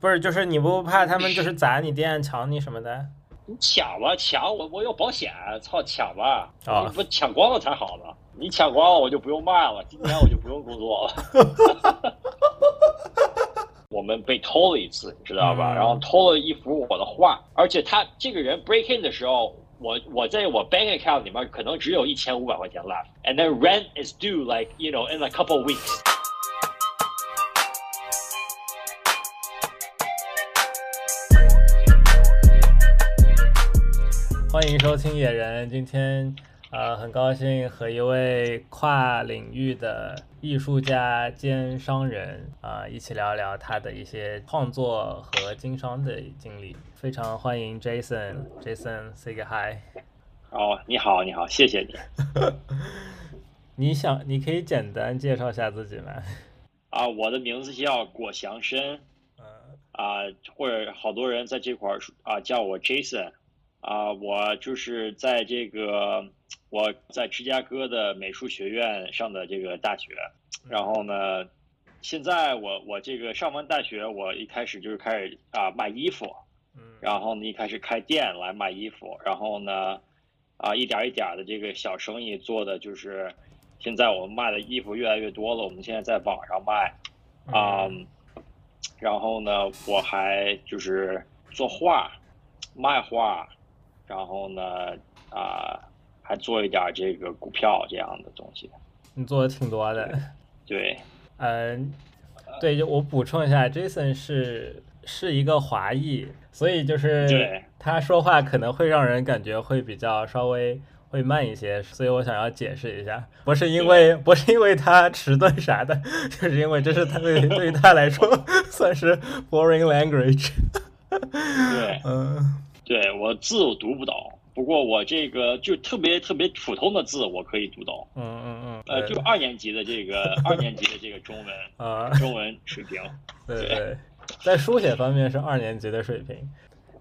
不是，就是你不怕他们就是砸你店、抢你什么的？你抢吧，抢我我有保险，操，抢吧，啊你不抢光了才好呢。你抢光了，我就不用卖了，今天我就不用工作了。我们被偷了一次，你知道吧？嗯然后偷了一幅我的画，而且他这个人 break in 的时候，我我在我 bank account 里面可能只有一千五百块钱 left，and then rent is due like you know in a couple of weeks。欢迎收听野人，今天呃很高兴和一位跨领域的艺术家兼商人啊、呃一起聊聊他的一些创作和经商的经历。非常欢迎 Jason，Jason say 个 hi。哦，你好，你好，谢谢你。你想，你可以简单介绍一下自己吗？啊，我的名字叫果祥生，嗯啊，或者好多人在这块儿啊叫我 Jason，啊，我就是在这个我在芝加哥的美术学院上的这个大学，然后呢，现在我我这个上完大学，我一开始就是开始啊卖衣服，嗯然后呢一开始开店来卖衣服，然后呢啊一点一点的这个小生意做的就是，现在我们卖的衣服越来越多了，我们现在在网上卖。啊、嗯然后呢，我还就是做画、卖画，然后呢，啊、还做一点这个股票这样的东西。你做的挺多的。对，嗯，对，就我补充一下，Jason 是是一个华裔，所以就是对他说话可能会让人感觉会比较稍微会慢一些，所以我想要解释一下，不是因为不是因为他迟钝啥的，就是因为这是他对对于他来说算是 foreign language。对，嗯对我字我读不懂，不过我这个就特别特别普通的字我可以读懂。嗯嗯嗯，呃，就二年级的这个二年级的这个中文啊，中文水平。对对，在书写方面是二年级的水平。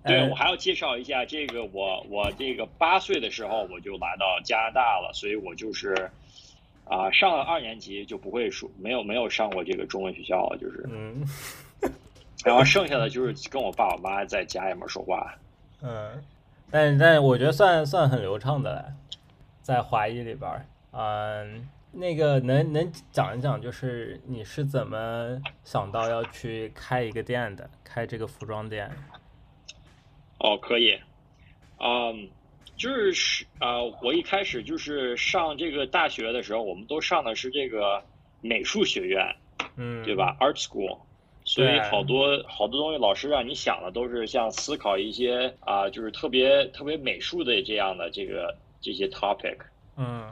对，哎我还要介绍一下这个我我这个八岁的时候我就来到加拿大了，所以我就是啊、上了二年级就不会说没有没有上过这个中文学校了，就是，嗯然后剩下的就是跟我爸我妈在家里面说话。嗯，但但我觉得算算很流畅的了，在华裔里边儿，嗯，那个能能讲一讲，就是你是怎么想到要去开一个店的，开这个服装店？哦，可以，嗯，就是啊、我一开始就是上这个大学的时候，我们都上的是这个美术学院，嗯，对？吧？Art School，所以好多好多东西，老师让你想的都是像思考一些啊、就是特别特别美术的这样的这个这些 topic 嗯。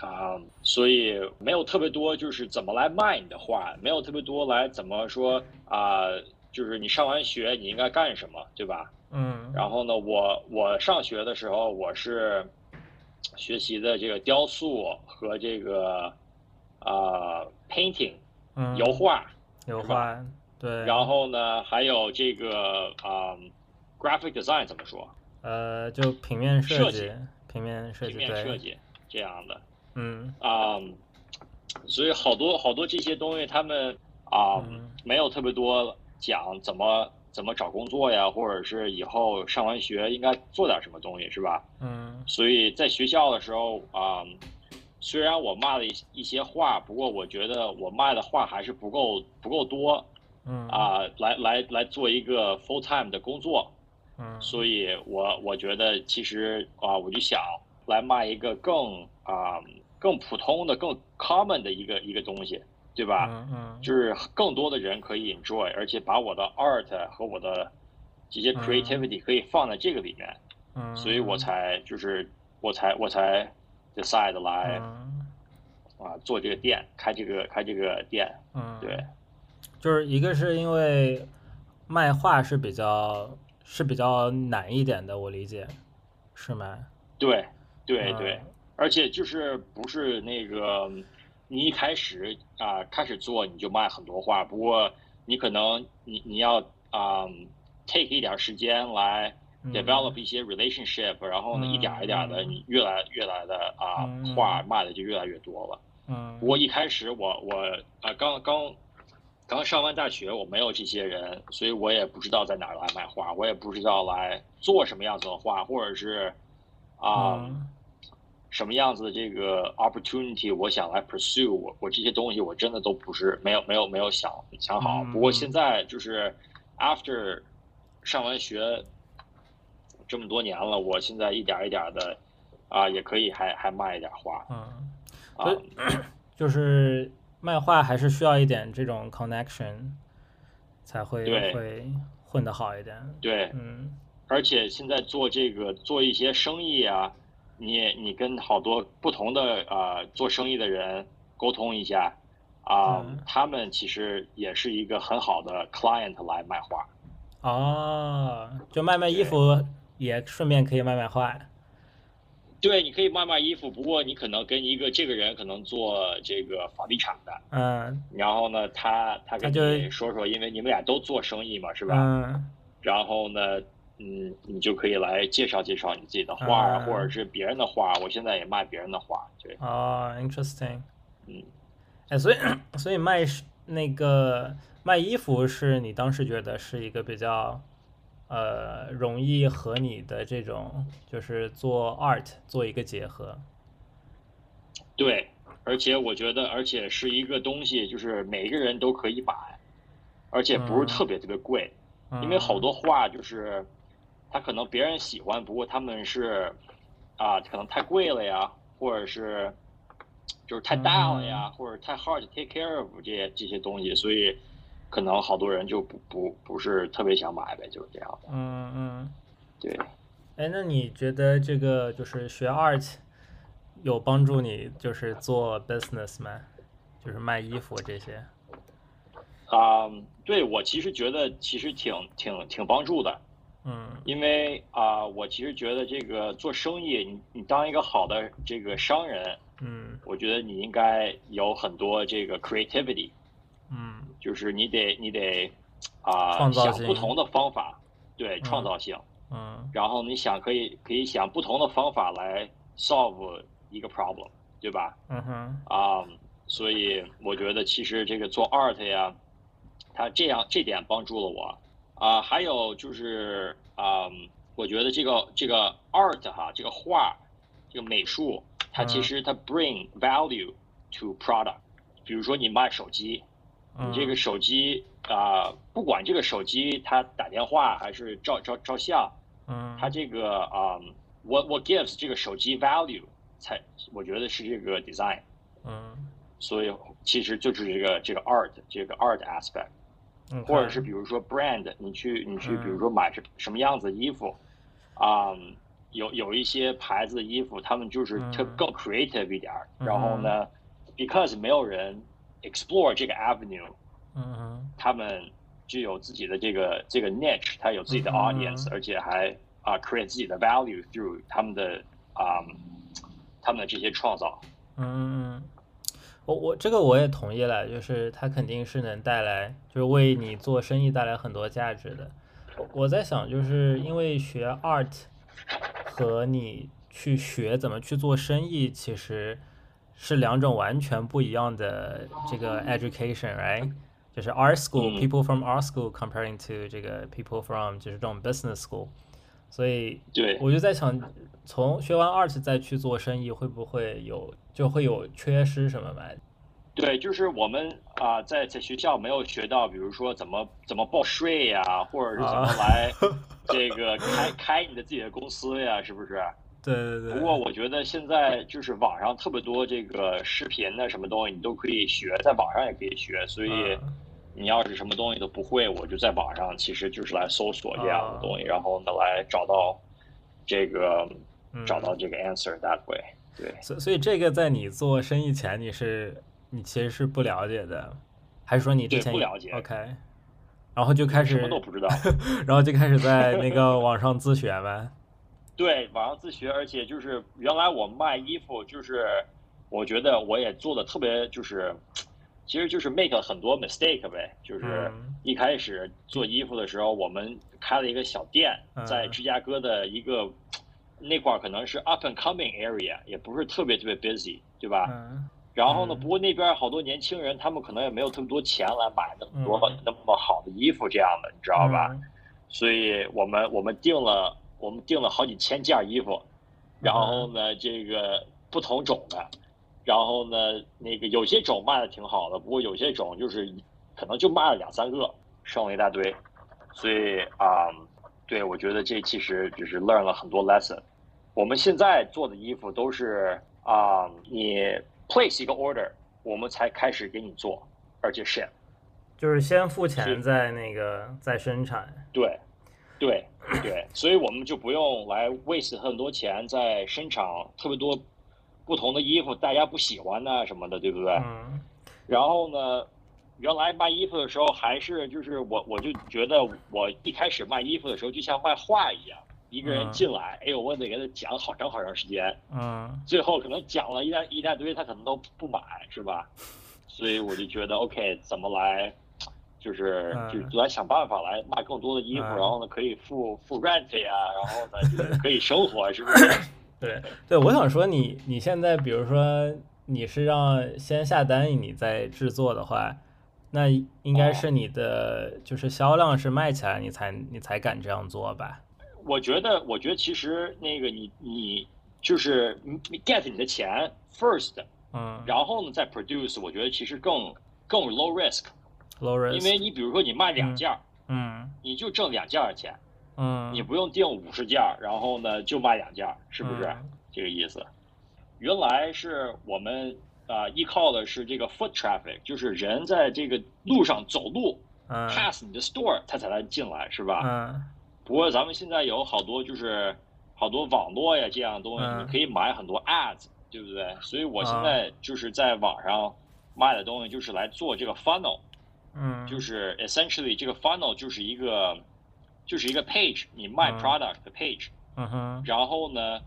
啊、所以没有特别多就是怎么来卖你的画，没有特别多来怎么说啊、就是你上完学你应该干什么，对吧？嗯。然后呢，我我上学的时候我是学习的这个雕塑和这个啊、painting 嗯，油画。油画，对，然后呢，还有这个啊、graphic design 怎么说？呃，就平面设计平面设计，平面设，计这样的。嗯。啊、所以好多好多这些东西，他们啊、嗯。没有特别多讲怎么怎么找工作呀，或者是以后上完学应该做点什么东西，是吧？嗯。所以在学校的时候啊、虽然我骂了一一些话，不过我觉得我骂的话还是不够不够多嗯啊、来来来做一个 full time 的工作。嗯，所以我我觉得其实啊，我就想来卖一个更啊、更普通的、更 common 的一个一个东西，对吧？嗯嗯就是更多的人可以 enjoy，而且把我的 art 和我的这些嗯 creativity 可以放在这个里面，嗯，所以我才就是我才我才 decide 来嗯啊做这个店，开这个开这个店，嗯，对。就是一个是因为卖画是比较是比较难一点的，我理解是吗？对对对，嗯而且就是不是那个你一开始啊、开始做你就卖很多画，不过你可能你你要啊、take 一点时间来嗯。develop 一些 relationship，、然后呢嗯一点一点的嗯你越来越来的啊、嗯。画卖的就越来越多了。嗯。不过一开始我我啊、刚刚刚上完大学，我没有这些人，所以我也不知道在哪儿来买画，我也不知道来做什么样子的画，或者是啊、嗯什么样子的这个 opportunity，我想来 pursue，我我这些东西我真的都不是没有没有没有想想好。嗯不过现在就是 after 上完学这么多年了，我现在一点儿一点的啊、也可以还还卖一点花嗯，啊、所以 就是卖画还是需要一点这种 connection，才会对会混得好一点。对，嗯而且现在做这个做一些生意啊，你也你跟好多不同的呃做生意的人沟通一下啊、嗯他们其实也是一个很好的 client 来卖画。哦，就卖卖衣服也顺便可以卖卖画。对，你可以卖卖衣服，不过你可能跟一个这个人可能做这个房地产的，嗯然后呢，他他跟你说说，因为你们俩都做生意嘛，是吧？嗯然后呢，嗯，你就可以来介绍介绍你自己的画啊，嗯或者是别人的画。我现在也卖别人的画，对，哦，interesting。嗯。哎，所以所以卖是那个卖衣服是你当时觉得是一个比较呃容易和你的这种就是做 art 做一个结合。对，而且我觉得，而且是一个东西，就是每一个人都可以买，而且不是嗯特别特别贵，嗯、因为好多画就是，他可能别人喜欢，不过他们是啊，可能太贵了呀，或者是就是太大了呀，或者太 hard to take care of 这些这些东西，所以可能好多人就不不不是特别想买呗，就是这样的。嗯嗯。对，哎，那你觉得这个就是学 art 有帮助你就是做 business 吗？就是卖衣服这些？啊、对我其实觉得其实挺挺挺帮助的。嗯因为啊、我其实觉得这个做生意，你你当一个好的这个商人，嗯我觉得你应该有很多这个 creativity，嗯就是你得你得啊、想不同的方法，对嗯创造性，嗯。然后你想可以可以想不同的方法来 solve 一个 problem，对吧？嗯哼？啊、所以我觉得其实这个做 art 呀，它这样这点帮助了我。啊、还有就是啊、我觉得这个这个 art 哈，这个画，这个美术，它其嗯。实它 bring value to product。比如说你卖手机，嗯，你这个手机啊、不管这个手机它打电话还是照照照相，嗯。它这个啊、what what gives 这个手机 value 才我觉得是这个 design。嗯。所以其实就是这个这个 art 这个 art aspect，嗯，或者是比如说 brand，你去你去嗯。比如说买什什么样子的衣服，啊、有有一些牌子的衣服，他们就是特嗯更 creative 一点儿，嗯。然后呢，because 没有人 explore 这个 avenue，嗯哼他们具有自己的这个这个 niche，他有自己的嗯 audience，、而且还啊、create 自己的 value through 他们的啊、他们的这些创造。嗯嗯，我我这个我也同意了，就是它肯定是能带来，就是为你做生意带来很多价值的。我我在想，就是因为学 art 和你去学怎么去做生意，其实是两种完全不一样的这个 education，right？就是 art school、嗯 people from art school comparing to 这个 people from 就是这种 business school，所以对，我就在想，从学完 art 再去做生意，会不会有就会有缺失什么吗？对，就是我们啊、在在学校没有学到，比如说怎么怎么报税呀，或者是怎么啊来这个开开你的自己的公司呀，是不是？对对对。不过我觉得现在就是网上特别多这个视频的什么东西，你都可以学，在网上也可以学。所以嗯你要是什么东西都不会，我就在网上其实就是来搜索这样的东西，然后呢来找到这个嗯找到这个 answer that way。对。所所以这个在你做生意前，你是你其实是不了解的，还是说你之前不了解 OK，然后就开始什么都不知道。然后就开始在那个网上自学吗？对，网上自学，而且就是原来我卖衣服，就是我觉得我也做的特别，就是其实就是 make 很多 mistake 呗，就是嗯一开始做衣服的时候，我们开了一个小店，在嗯芝加哥的一个那块儿可能是 up and coming area，也不是特别特别 busy，对吧？嗯然后呢，嗯不过那边好多年轻人，他们可能也没有特别多钱来买那么多、嗯那么好的衣服，这样的，你知道吧？嗯所以我们我们定了我们订了好几千件衣服，然后嗯呢，这个不同种的，然后呢，那个有些种卖的挺好的，不过有些种就是可能就卖了两三个，剩了一大堆，所以啊、对我觉得这其实只是 learn 了很多 lesson。我们现在做的衣服都是啊、你 place 一个 order，我们才开始给你做，而且 ship。就是先付钱再那个再生产。对，对，对，所以我们就不用来 waste 很多钱在生产特别多不同的衣服，大家不喜欢呐、什么的，对不对？嗯然后呢，原来卖衣服的时候还是就是我我就觉得我一开始卖衣服的时候就像卖画一样，一个人嗯进来，哎呦，我得给他讲好长好长时间，嗯最后可能讲了一大一大堆，他可能都不买，是吧？所以我就觉得 OK，怎么来，就是嗯。就来想办法来卖更多的衣服，嗯。然后呢可以付付 rent 呀，然后呢就是 可以生活，是不是？对。对，我想说你你现在比如说你是让先下单你再制作的话，那应该是你的就是销量是卖起来你才你才敢这样做吧？我觉得，我觉得其实那个你你就是你你 get 你的钱 first，嗯。然后呢再 produce，我觉得其实更更 low risk，因为你比如说你卖两件儿，嗯你就挣两件儿的钱，嗯，你不用订五十件儿，然后呢就卖两件儿，是不是？嗯这个意思。原来是我们啊、依靠的是这个 foot traffic，就是人在这个路上走路、嗯 pass 你的 store，他才能进来，是吧？嗯不过咱们现在有好多就是好多网络呀这样的东西，嗯你可以买很多 ads，对不对？所以我现啊在就是在网上卖的东西，就是来做这个 funnel，嗯，就是 essentially 这个 funnel 就是一个就是一个 page，你卖嗯。product 的 page，、嗯哼。然后呢，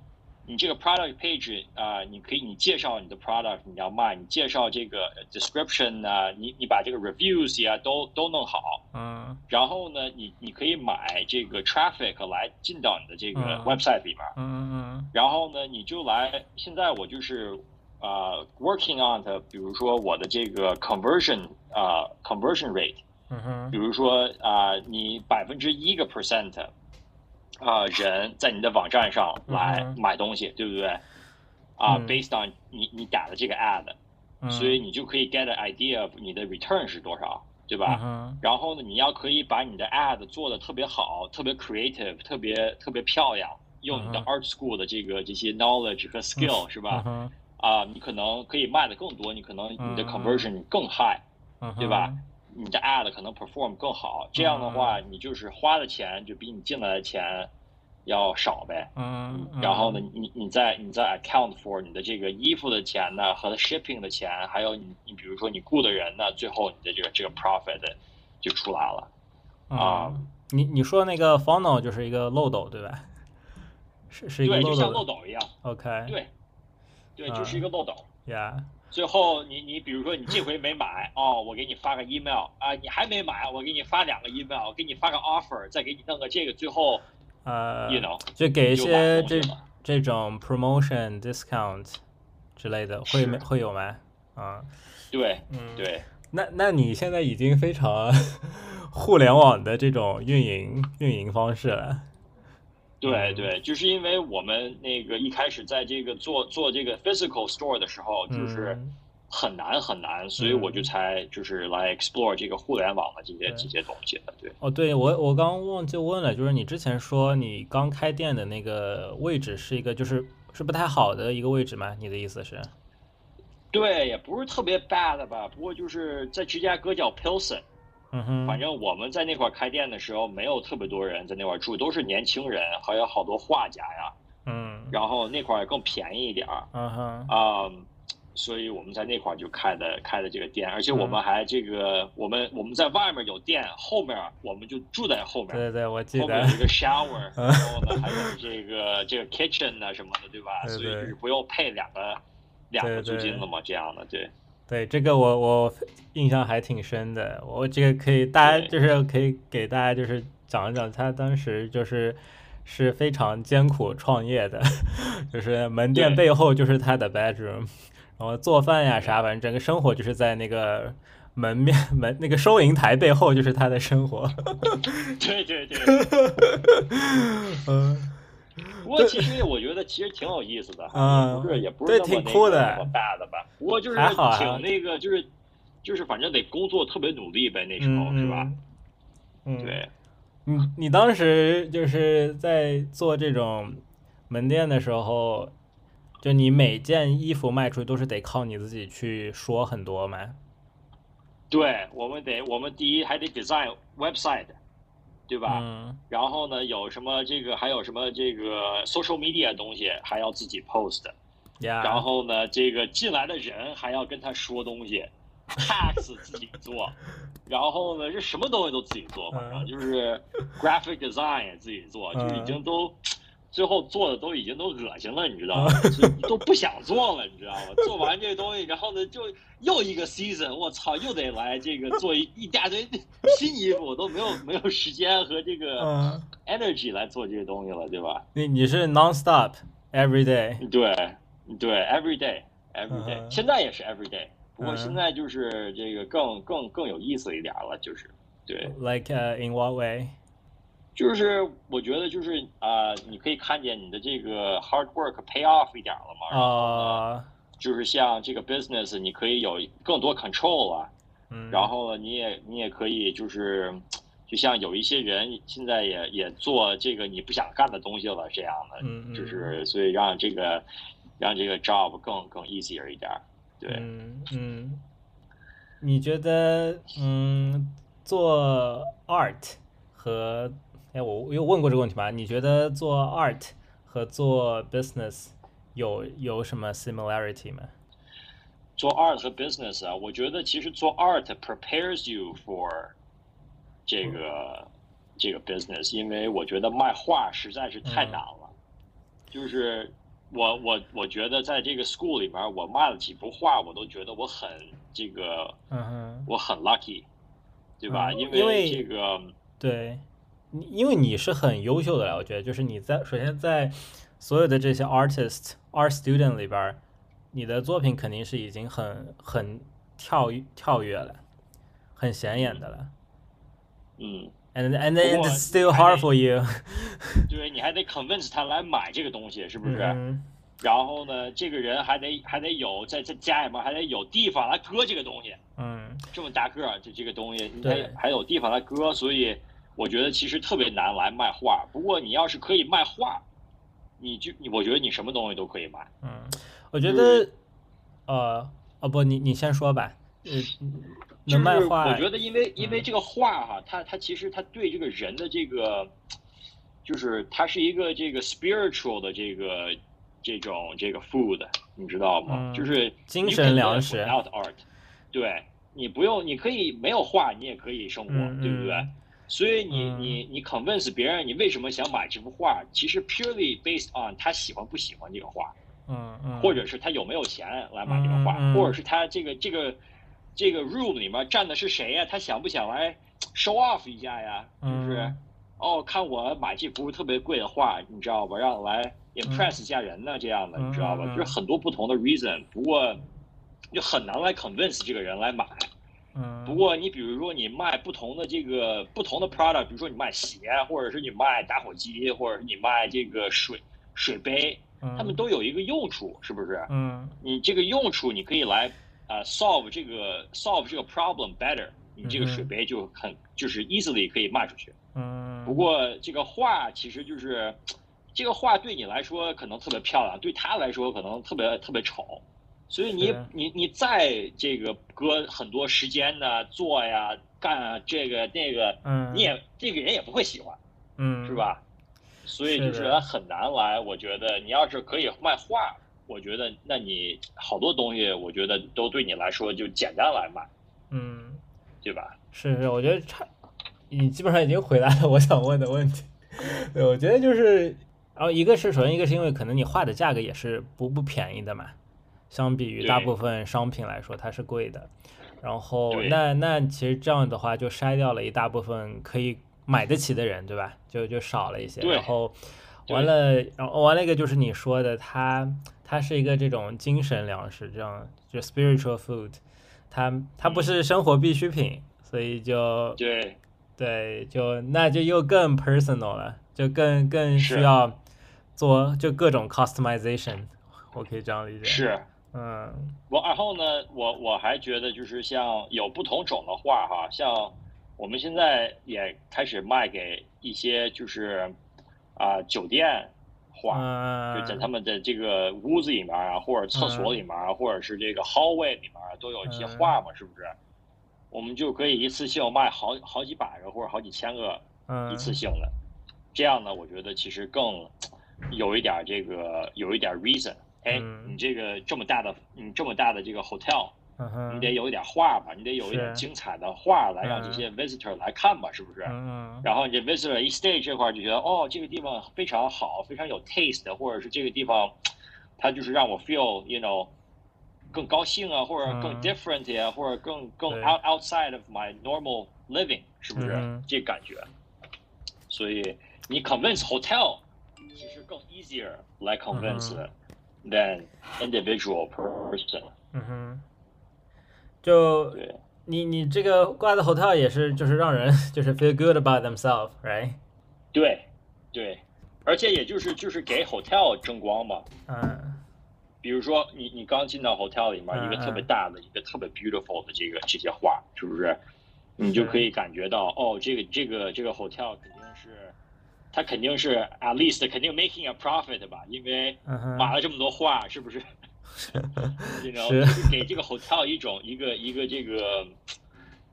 你这个 product page 啊、你可以你介绍你的 product 你要卖，你介绍这个 description 啊，你你把这个 reviews 呀都都弄好，嗯。然后呢，你你可以买这个 traffic 来进到你的这个嗯。website 里面，嗯嗯。然后呢，你就来。现在我就是呃 working on 的，比如说我的这个 conversion 啊、conversion rate，嗯哼。比如说啊、你百分之一个 percent 啊人在你的网站上来买东西，对不对？啊、嗯。b a s e d on 你你打的这个 ad，、嗯，所以你就可以 get an idea of 你的 return 是多少，对吧？然后呢，你要可以把你的 ad 做的特别好，特别 creative，特别特别漂亮，用你的嗯 art school 的这个这些 knowledge 和 skill、是嗯吧？哼啊、你可能可以卖的更多，你可能你的嗯 conversion 更 high，、嗯对吧？你的 ad 可能 perform 更好。这样的话，你就是花的钱就比你进来的钱要少呗。嗯，嗯然后呢，你你再你再 account for 你的这个衣服的钱呢，和 shipping 的钱，还有你你比如说你雇的人呢，最后你的这个这个 profit 就出来了。啊嗯，你你说那个 funnel 就是一个漏斗对吧？是是一个对，就像漏斗一样，，OK，对，对，啊就是一个漏斗。呀，最后你你比如说你这回没买哦，我给你发个 email 啊，你还没买，我给你发两个 email，我给你发个 offer，再给你弄个这个，最后呃 you know 就给一些这这种 promotion discount 之类的，会没会有吗？啊，对嗯，。对，那那你现在已经非常 互联网的这种运营运营方式了。嗯对对，就是因为我们那个一开始在这个做做这个 physical store 的时候，就是嗯很难很难，所以我就才就是来 explore 这个互联网的这些这些东西的。对，哦，对我我刚忘记问了，就是你之前说你刚开店的那个位置是一个就是是不太好的一个位置吗？你的意思是？对，也不是特别 bad 吧，不过就是在芝加哥叫 Pilsen。嗯哼，反正我们在那块儿开店的时候，没有特别多人在那块儿住，都是年轻人，还有好多画家呀。嗯然后那块儿更便宜一点儿嗯哼啊、所以我们在那块儿就开的开的这个店，而且我们嗯还这个我们我们在外面有店，后面我们就住在后面，对对，我记得后面有一个 shower，嗯 然后呢还有这个这个 kitchen 啊什么的，对吧？对对所以就是不用配两个两个租金了嘛，这样的对。对这个我我印象还挺深的，我这个可以大家就是可以给大家就是讲一讲他当时就是是非常艰苦创业的，就是门店背后就是他的 bedroom，然后做饭呀啥，反正整个生活就是在那个门面门那个收银台背后就是他的生活。对 对对，嗯，不过其实我觉得其实挺有意思的，嗯不是也不是那么对挺酷的那个那么 bad 吧？不过就是挺那个，就是就是反正得工作特别努力呗，那时候嗯是吧？？嗯，对，你你当时就是在做这种门店的时候，就你每件衣服卖出去都是得靠你自己去说很多吗？对，我们得我们第一还得 design website，对吧？嗯。然后呢，有什么这个还有什么这个 social media 东西还要自己 post，呀，然后呢，这个进来的人还要跟他说东西，tax 自己做，然后呢，这什么东西都自己做，反正嗯。就是 graphic design 也自己做，就已经都最后做的都已经都恶心了，你知道吗？就都不想做了，你知道吗？做完这个东西，然后呢，就又一个 season，我操，又得来这个做一一大堆新衣服，我都没有没有时间和这个嗯，energy 来做这些东西了，对吧？你你是 non stop every day，对对，every day every day，、嗯现在也是 every day，不过嗯现在就是这个更更更有意思一点了，就是对，like、uh, in what way？就是我觉得就是啊、呃你可以看见你的这个 hard work pay off 一点了嘛，啊，就是像这个 business，你可以有更多 control 啊，嗯，然后呢，你也你也可以就是。就像有一些人现在也也做这个你不想干的东西了，这样的，嗯嗯就是所以让这个让这个 job 更更 easier 一点儿，对。嗯嗯，你觉得嗯做 art 和哎我我有问过这个问题吗？你觉得做 art 和做 business 有有什么 similarity 吗？做 art 和 business 啊，我觉得其实做 art prepares you for 这个、这个 business，因为我觉得卖画实在是太难了。就是我我我觉得在这个 school 里面，我卖了几幅画，我都觉得我很这个嗯哼，我很 lucky，对吧？因为这个对，你因为你是很优秀的了，我觉得就是你在首先在所有的这些 artist art student 里边儿，你的作品肯定是已经很很跳跳跃了，很显眼的了。嗯，And and then it's still hard for you，对你还得 convince 他来买这个东西，是不是？嗯然后呢，这个人还得还得有在在家里面还得有地方来搁这个东西，嗯这么大个儿，这这个东西，你还还有地方来搁，所以我觉得其实特别难来卖画。不过你要是可以卖画，你就你我觉得你什么东西都可以卖。嗯，我觉得，呃，哦不，你你先说吧。呃，就是能卖画，我觉得因为因为嗯这个画哈，它它其实它对这个人的这个，就是它是一个这个 spiritual 的这个这种这个 food，你知道吗？嗯就是精神粮食 without art，对你不用，你可以没有画，你也可以生活，嗯对不对？嗯所以你嗯你你 convince 别人你为什么想买这幅画，其实 purely based on 他喜欢不喜欢这个画。嗯嗯，或者是他有没有钱来买这个画，或者是他这个这个这个 room 里面站的是谁呀？他想不想来 show off 一下呀？就是、嗯哦，看我买这幅特别贵的画，你知道吧？让来 impress 一下人呢，这样的，嗯你知道吧？就是很多不同的 reason，不过就很难来 convince 这个人来买。嗯，不过你比如说你卖不同的这个不同的 product，比如说你卖鞋，或者是你卖打火机，或者是你卖这个水水杯，他他们都有一个用处，是不是？嗯你这个用处，你可以来呃 solve 这个 solve 这个 problem better，你这个水杯就很就是 easily 可以卖出去。嗯，不过这个画其实就是这个画对你来说可能特别漂亮，对他来说可能特别特别丑，所以你你你再这个搁很多时间呢做呀干啊这个那个，嗯你也这个人也不会喜欢，嗯是？吧？所以就是它很难来。我觉得你要是可以卖画，我觉得那你好多东西，我觉得都对你来说就简单来卖，嗯，对吧？是是，我觉得差，你基本上已经回答了我想问的问题。对，我觉得就是，然后一个是首先一个是因为可能你画的价格也是不不便宜的嘛，相比于大部分商品来说它是贵的。然后那那其实这样的话就筛掉了一大部分可以买得起的人，对吧？就就少了一些。然后完了，然后完了一个就是你说的，它它是一个这种精神粮食，这样就 spiritual food，它它不是生活必需品，所以就对对，就那就又更 personal 了，就更更需要做就各种 customization，我可以这样理解。是。嗯我然后呢，我我还觉得就是像有不同种的画哈，像我们现在也开始卖给一些就是啊、酒店画，就在他嗯们的这个屋子里面啊，或者厕所里面啊，或者是这个 hallway 里面啊，都有一些画嘛，是不是？我们就可以一次性卖好好几百个或者好几千个嗯一次性的，这样呢，我觉得其实更有一点这个有一点 reason。哎，嗯你这个这么大的，你这么大的这个 hotel，你得有一点画吧，你得有一点精彩的画来让这些 visitor 来看吧，是不是？嗯然后你这 visitor 一 stay 这块儿就觉得，哦，这个地方非常好，非常有 taste，或者是这个地方，它就是让我 feel，you know，更高兴啊，或者更嗯 different 呀、或者更更 out outside of my normal living，是不是？嗯这感觉。所以你 convince hotel 其实更 easier 来 convince 嗯 than individual person。嗯哼，就对你你这个挂的 hotel 也是就是让人就是 feel good about themselves，right？对对，而且也就是就是给 hotel 争光嘛。嗯比如说你你刚进到 hotel 里面，嗯一个特别大的、一个特别 beautiful 的这个这些画，是不是？你就可以感觉到，哦，这个这个这个 hotel 肯定是，它肯定是 at least 肯定 making a profit 吧，因为买了这么多画，是不是？you know，是就是给这个 hotel 一种一个一个这个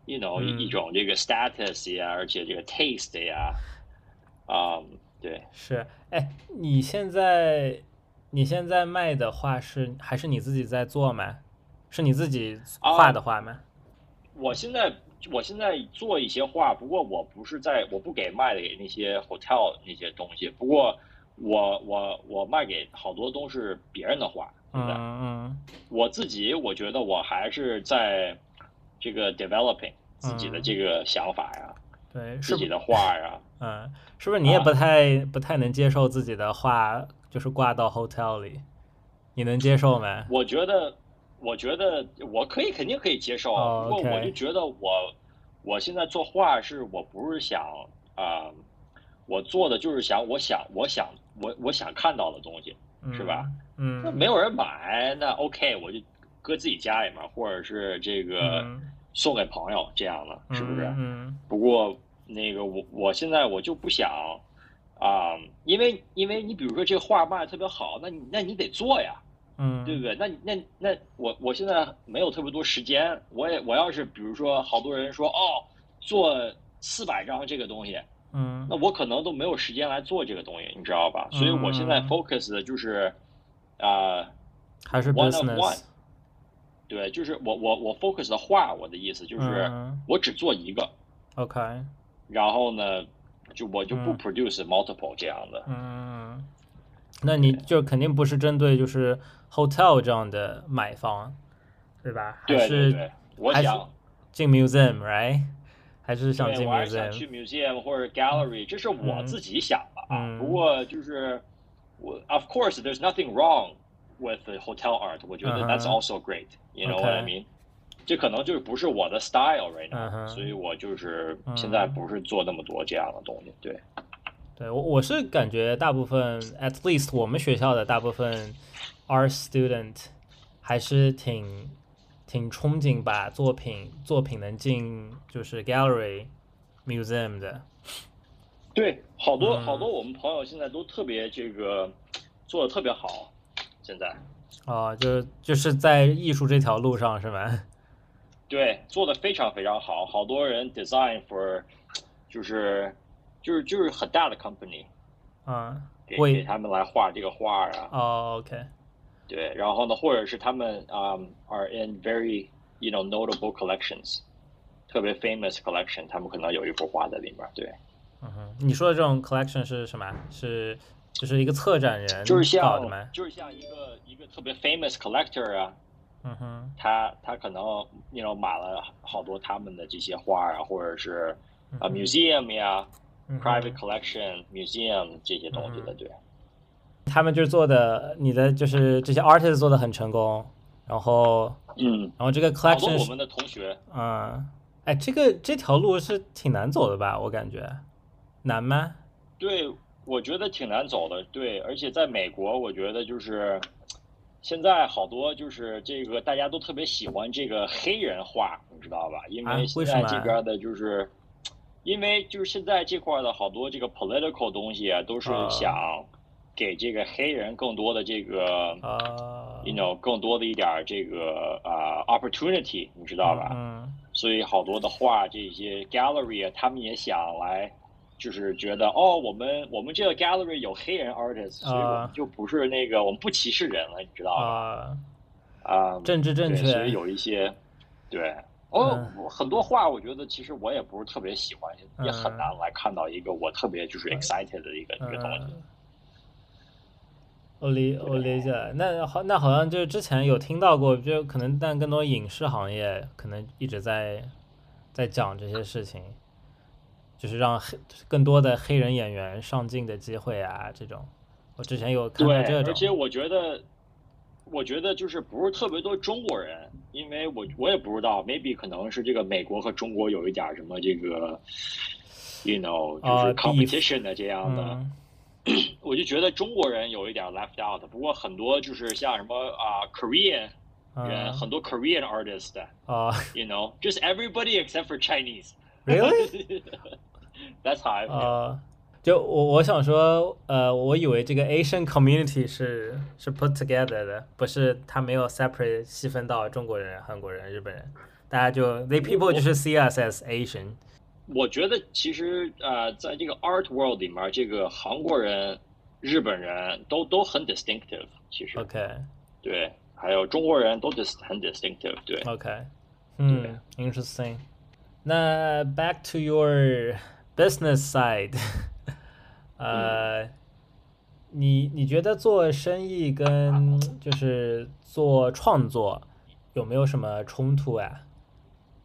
，you know，、嗯一种这个 status 呀，而且这个 taste 呀，啊、对，是，哎，你现在你现在卖的画是还是你自己在做吗？是你自己啊画的画吗？我现在我现在做一些画，不过我不是在我不给卖给那些 hotel 那些东西，不过我我我卖给好多都是别人的画，对不对？嗯我自己我觉得我还是在这个 developing 自己的这个想法呀，嗯，对，自己的画呀。嗯，是不是你也啊不太、不太能接受自己的画就是挂到 hotel 里？你能接受吗？我觉得，我觉得我可以，肯定可以接受。哦不过我就觉得我，我现在做画是我不是想啊、我做的就是想，我想，我想，我我想看到的东西。是吧？嗯，那没有人买，那 OK，我就搁自己家里面，或者是这个嗯送给朋友这样的，是不是？嗯不过那个我我现在我就不想啊、因为因为你比如说这个画卖的特别好，那你那你得做呀。嗯，对不对？那那那我我现在没有特别多时间，我也我要是比如说好多人说哦做四百张这个东西，嗯。那我可能都没有时间来做这个东西，你知道吧？所以我现在嗯。focus 的就是啊、还是 one of business，one 对，就是我我我 focus 的话，我的意思就是嗯。我只做一个，OK，然后呢就我就不嗯。produce multiple 这样的。嗯，那你就肯定不是针对就是 hotel 这样的买方，对吧？还对对是对，我还是想。进 museum，right？还是想，进我还是想 museum？去 museum 或者 gallery，这是我嗯自己想的啊。嗯不过就是我，of course there's nothing wrong with the hotel art，我觉得 that's also great，you know what I mean？这可能就是不是我的 style right 嗯 now，、哼所以我就是嗯现在不是做那么多这样的东西。对，对我我是感觉大部分，at least 我们学校的大部分 art student 还是挺挺憧憬把作品作品能进就是 gallery museum 的。对，好多、嗯好多我们朋友现在都特别这个做的特别好，现在哦，就就是在艺术这条路上是吗？对做的非常非常好，好多人 design for 就是就是就是很大的 company。嗯，给会给他们来画这个画啊，哦，OK，对，然后呢，或者是他们啊、um, are in very you know notable collections，特别 famous collection，他们可能有一幅画在里面，对，嗯哼，你说的这种 collection 是什么？是就是一个策展人就是像搞的吗？就是像一个一个特别 famous collector 啊，嗯哼，他他可能 you know 买了好多他们的这些画啊，或者是啊、museum 呀 private collection museum 这些东西的，对。他们就是做的，你的就是这些 artist 做的很成功，然后嗯，然后这个 collection 我们的同学，嗯，哎，这个这条路是挺难走的吧？我感觉难吗？对，我觉得挺难走的。对，而且在美国，我觉得就是现在好多就是这个大家都特别喜欢这个黑人画，你知道吧？因为现在这边的就是。因为就是现在这块的好多这个 political 东西啊，都是想给这个黑人更多的这个啊，you know，更多的一点这个啊 opportunity，你知道吧？嗯。所以好多的画这些 gallery 啊，他们也想来，就是觉得哦，我们我们这个 gallery 有黑人 artist，所以我们就不是那个我们不歧视人了，你知道吧？啊，政治正确，所以有一些对。哦，很多话，我觉得其实我也不是特别喜欢，也很难来看到一个我特别就是 excited 的一个一个东西。我理我理解，那好，那好像就是之前有听到过，就可能但更多影视行业可能一直在在讲这些事情，就是让黑更多的黑人演员上镜的机会啊，这种。我之前有看到这种，而且我觉得。我觉得就是不是特别多中国人，因为我我也不知道，maybe 可能是这个美国和中国有一点什么这个，you know，就是 competition 的这样的，我就觉得中国人有一点 left out。不过很多就是像什么啊，Korean 人，很多 Korean artist 啊，you know，just everybody except for Chinese，really？That's how I feel. 就我我想说，呃，我以为这个 Asian community 是是 put together 的，不是他没有 separate 细分到中国人、韩国人、日本人，大家就 they people 就是 see us as Asian。我觉得其实呃，在这个 art world 里面，这个韩国人、日本人都都很 distinctive。其实 OK，对，还有中国人都 dis 很 distinctive。对，OK，嗯，interesting。那 back to your business side。 呃，你你觉得做生意跟就是做创作有没有什么冲突啊？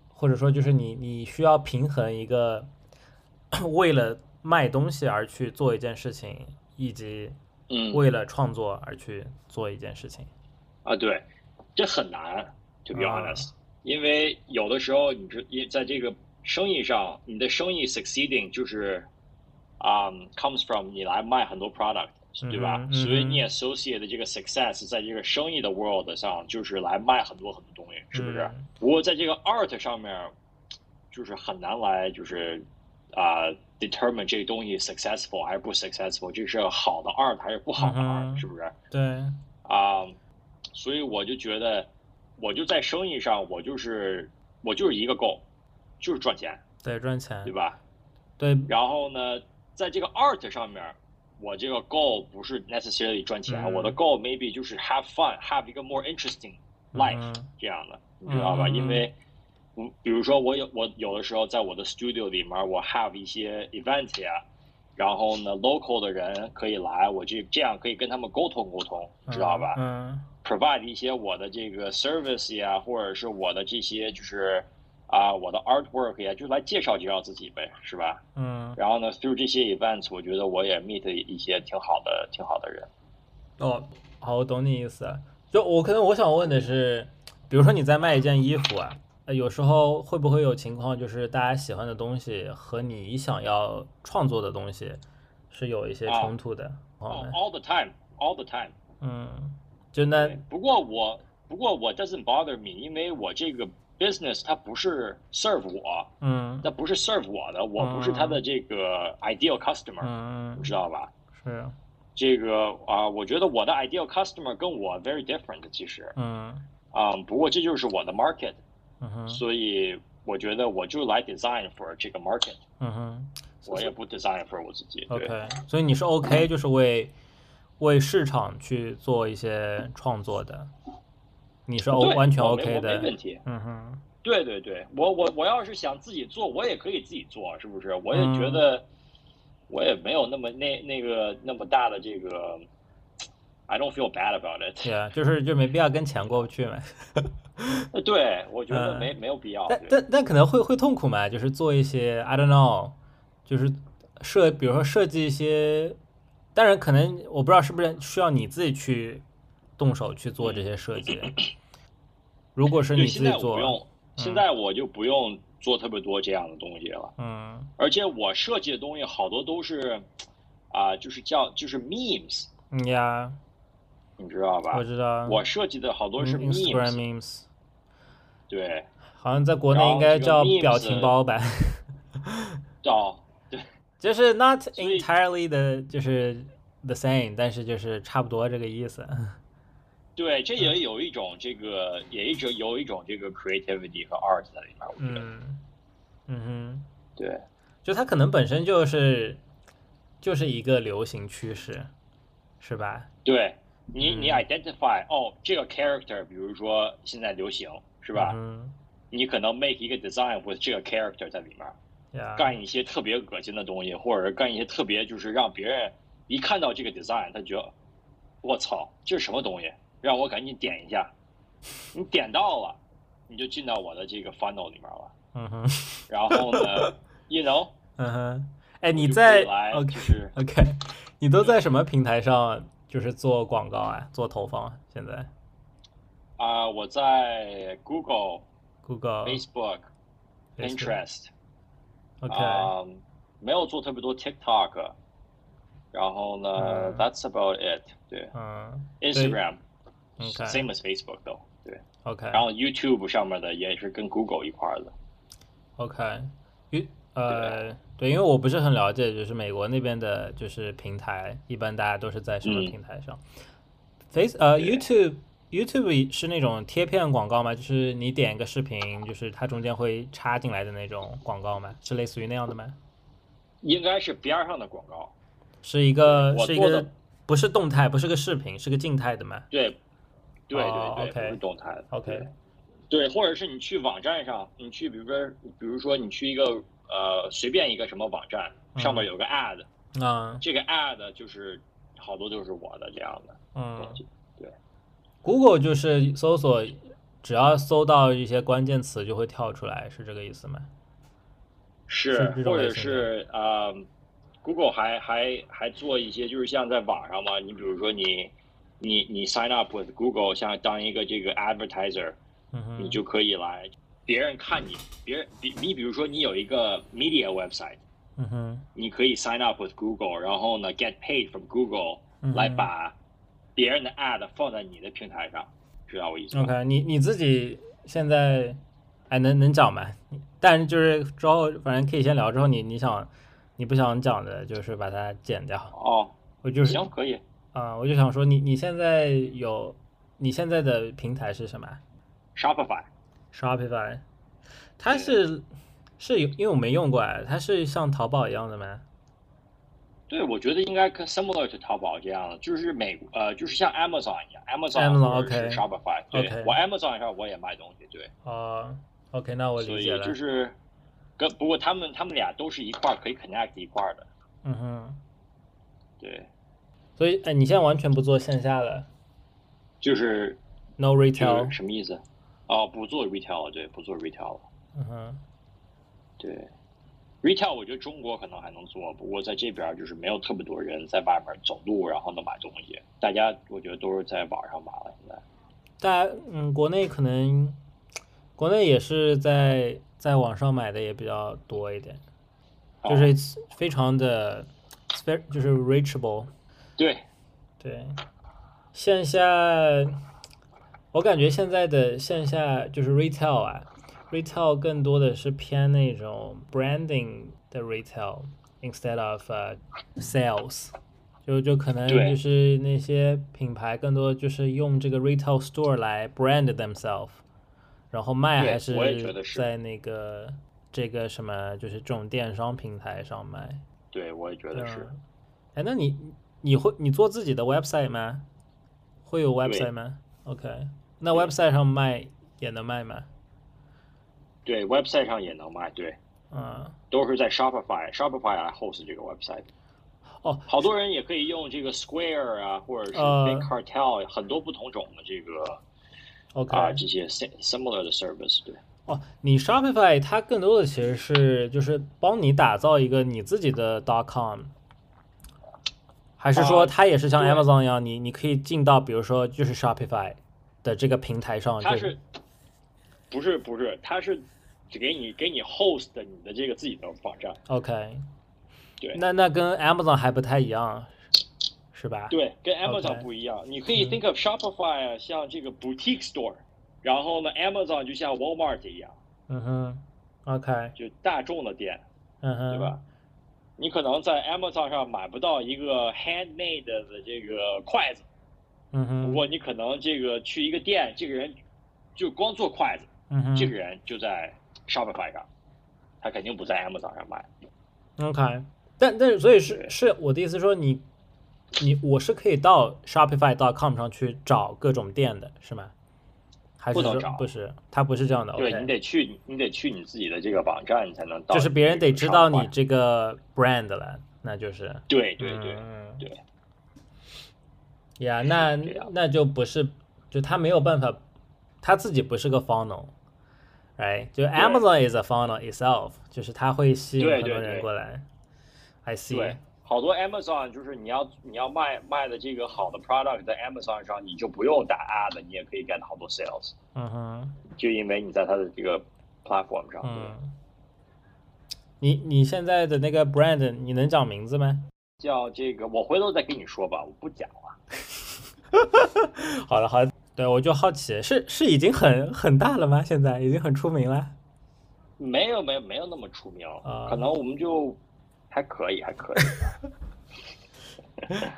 或者说，就是你你需要平衡一个 为了卖东西而去做一件事情，以及为了创作而去做一件事情？啊，对，这很难，to be honest，因为有的时候你这也在这个生意上，你的生意 succeeding 就是。啊，comes from 你来卖很多 product，对吧？所以你 associate 的这个 success 在这个生意的 world 上，就是来卖很多很多东西，是不是？不过在这个 art 上面，就是很难来，就是啊，determine 这个东西 successful 还是不 successful，这是好的 art 还是不好的 art，是不是？对。啊，所以我就觉得，我就在生意上，我就是我就是一个 goal，就是赚钱。对，赚钱，对吧？对。然后呢？在这个 art 上面，我这个 goal 不是 necessarily 赚钱，我的 goal maybe 就是 have fun，have 一个 more interesting life 这样的，你知道吧？因为，我比如说我有我有的时候在我的 studio 里面，我 have 一些 event 呀，然后呢，local 的人可以来，我这这样可以跟他们沟通沟通，知道吧？嗯，provide 一些我的这个 service 呀，或者是我的这些就是。啊，我的 artwork 呀，就来介绍介绍自己呗，是吧？嗯。然后呢，through 这些 events，我觉得我也 meet 一些挺好的、挺好的人。哦，好，我懂你意思。就我可能我想问的是，比如说你在卖一件衣服啊，有时候会不会有情况，就是大家喜欢的东西和你想要创作的东西是有一些冲突的哦，all the time，all the time。嗯，就那。不过我，不过我 doesn't bother me，因为我这个。Business 它不是 serve 我，嗯，它不是 serve 我的，我不是他的这个 ideal customer，嗯，知道吧？是啊，这个啊，我觉得我的 ideal customer 跟我 very different，其实，嗯，啊，不过这就是我的 market，嗯哼，所以我觉得我就来 design for 这个 market，嗯哼，我也不 design for 我自己，OK，所以你是 OK，就是为为市场去做一些创作的。你是 O 完全 OK 的，没问题。嗯哼，对对对，我我我要是想自己做，我也可以自己做，是不是？我也觉得，我也没有那么那那个那么大的这个，I don't feel bad about it。对啊，就是就没必要跟钱过不去嘛。对，我觉得没没有必要。但但但可能会会痛苦嘛，就是做一些 I don't know，就是设，比如说设计一些，当然可能我不知道是不是需要你自己去动手去做这些设计。如果是你自己做，现在我就不用做特别多这样的东西了。嗯，而且我设计的东西好多都是啊，就是叫就是 memes。呀，你知道吧？我知道。我设计的好多是 memes。对。好像在国内应该叫表情包吧？叫 对，就是 not entirely 的，就是 the same，但是就是差不多这个意思。对，这也有一种这个，也一直有一种这个 creativity 和 art 在里面。我觉得，嗯哼，对，就它可能本身就是就是一个流行趋势，是吧？对你，你 identify 哦，这个 character，比如说现在流行，是吧？嗯。你可能 make 一个 design with 这个 character 在里面，干一些特别恶心的东西，或者是干一些特别就是让别人一看到这个 design，他觉得我操，这是什么东西？让我赶紧点一下。你点到了，你就进到我的这个 funnel 里面了。嗯哼。然后呢，you know，嗯哼。哎，你在 OK OK，你都在什么平台上就是做广告啊，做投放？啊现在？啊，我在 Google。Google、Facebook、Pinterest。OK。没有做特别多 TikTok。然后呢，That's about it。对。嗯。Instagram。Same as Facebook 都对。OK。然后 YouTube 上面的也是跟 Google 一块的。OK。U 呃对，因为我不是很了解，就是美国那边的，就是平台，一般大家都是在什么平台上？Face 呃 YouTube。YouTube 是那种贴片广告吗？就是你点一个视频，就是它中间会插进来的那种广告吗？是类似于那样的吗？应该是边上的广告，是一个是一个不是动态，不是个视频，是个静态的吗？对，对对对，动态的。OK，对，或者是你去网站上，你去比如说，比如说你去一个呃随便一个什么网站，上面有个 ad，啊，这个 ad 就是好多就是我的这样的，嗯。Google 就是搜索，只要搜到一些关键词就会跳出来，是这个意思吗？是，或者是啊，Google 还还还做一些，就是像在网上嘛，你比如说你你你 sign up with Google，像当一个这个 advertiser，你就可以来，别人看你，别人比你比如说你有一个 media website，嗯哼，你可以 sign up with Google，然后呢 get paid from Google 来把。别人的 ad 放在你的平台上，知道我意思吗？OK，你你自己现在哎能能讲吗？但是就是之后反正可以先聊，之后你你想你不想讲的，就是把它剪掉。哦，我就是行可以啊，我就想说你你现在有你现在的平台是什么？Shopify，Shopify，它是是有因为我没用过哎，它是像淘宝一样的吗？对，我觉得应该跟 similar to 淘宝这样的，就是美呃，就是像 Amazon 一样，Amazon 或者是 Shopify。对，我 Amazon 上我也卖东西，对。啊，OK，那我理解了。所以就是跟不过他们他们俩都是一块儿可以 connect 一块儿的。嗯哼。对。所以哎，你现在完全不做线下了？就是 no retail 什么意思？哦，不做 retail 了，对，不做 retail 了。嗯哼。对。retail 我觉得中国可能还能做，不过在这边就是没有特别多人在外面走路，然后能买东西。大家我觉得都是在网上买了。现在，大家嗯，国内可能国内也是在在网上买的也比较多一点，就是非常的非就是 reachable。对对，线下我感觉现在的线下就是 retail 啊。Retail 更多的是偏那种 branding 的 retail instead of sales，就就可能就是那些品牌更多就是用这个 retail store 来 brand themselves，然后卖还是在那个这个什么就是这种电商平台上卖。对，我也觉得是。哎，那你你会你做自己的 website 吗？会有 website 吗？OK，那 website 上卖也能卖吗？对，website 上也能卖，对，嗯，都是在 Shopify，Shopify 来 host 这个 website。哦，好多人也可以用这个 Square 啊，或者是 Big Cartel，很多不同种的这个，OK，啊，这些 similar 的 service，对。哦，你 Shopify 它更多的其实是就是帮你打造一个你自己的 dot .com，还是说啊它也是像 Amazon 一样，你你可以进到比如说就是 Shopify 的这个平台上，它就是不是不是，它是只给你给你 host 你的这个自己的网站，OK，对。那那跟 Amazon 还不太一样，是吧？对，跟 Amazon 不一样。你可以嗯。think of Shopify 啊像这个 boutique store，然后呢，Amazon 就像 Walmart 一样，嗯哼，OK，就大众的店，嗯哼，对吧？你可能在 Amazon 上买不到一个 handmade 的这个筷子，嗯哼，不过你可能这个去一个店，这个人就光做筷子，嗯哼，这个人就在 Shopify 上，他肯定不在 Amazon 上买。OK，但但是所以是是我的意思说你你我是可以到 Shopify.com 上去找各种店的是吗？还是不是？它不是这样的。对你得去，你得去你自己的这个网站，你才能到。就是别人得知道你这个 brand 了，那就是对对对嗯对呀那 那就不是，就他没有办法，他自己不是个 funnel，right？就 Amazon is a funnel itself，就是它会吸引很多人过来。I see。对，好多 Amazon 就是你要你要卖卖的这个好的 product 在 Amazon 上，你就不用打 ad，你也可以 get 好多 sales，嗯哼。就因为你在它的这个 platform 上。嗯，你你现在的那个 brand 你能讲名字吗？叫这个，我回头再跟你说吧，我不讲了。好了好了，对我就好奇，是是已经很很大了吗？现在已经很出名了？没有没有没有那么出名，啊可能我们就还可以还可以。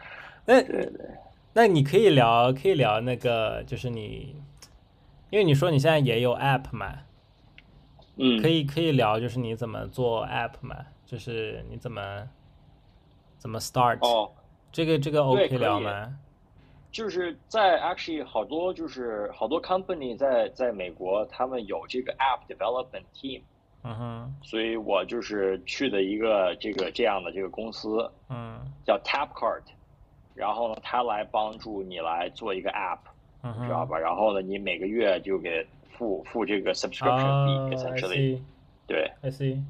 那对对，那你可以聊可以聊那个，就是你，因为你说你现在也有 app 嘛，嗯，可以可以聊，就是你怎么做 app 嘛，就是你怎么怎么 start，、哦。这个这个 OK 聊吗？就是在 actually 好多就是好多 company 在在美国，他们有这个 app development team，嗯哼，所以我就是去的一个这个这样的这个公司，嗯，叫 Tapcart，然后呢，他来帮助你来做一个 App，嗯知道吧？然后呢，你每个月就给付付这个 subscription 费之类的，对，I see，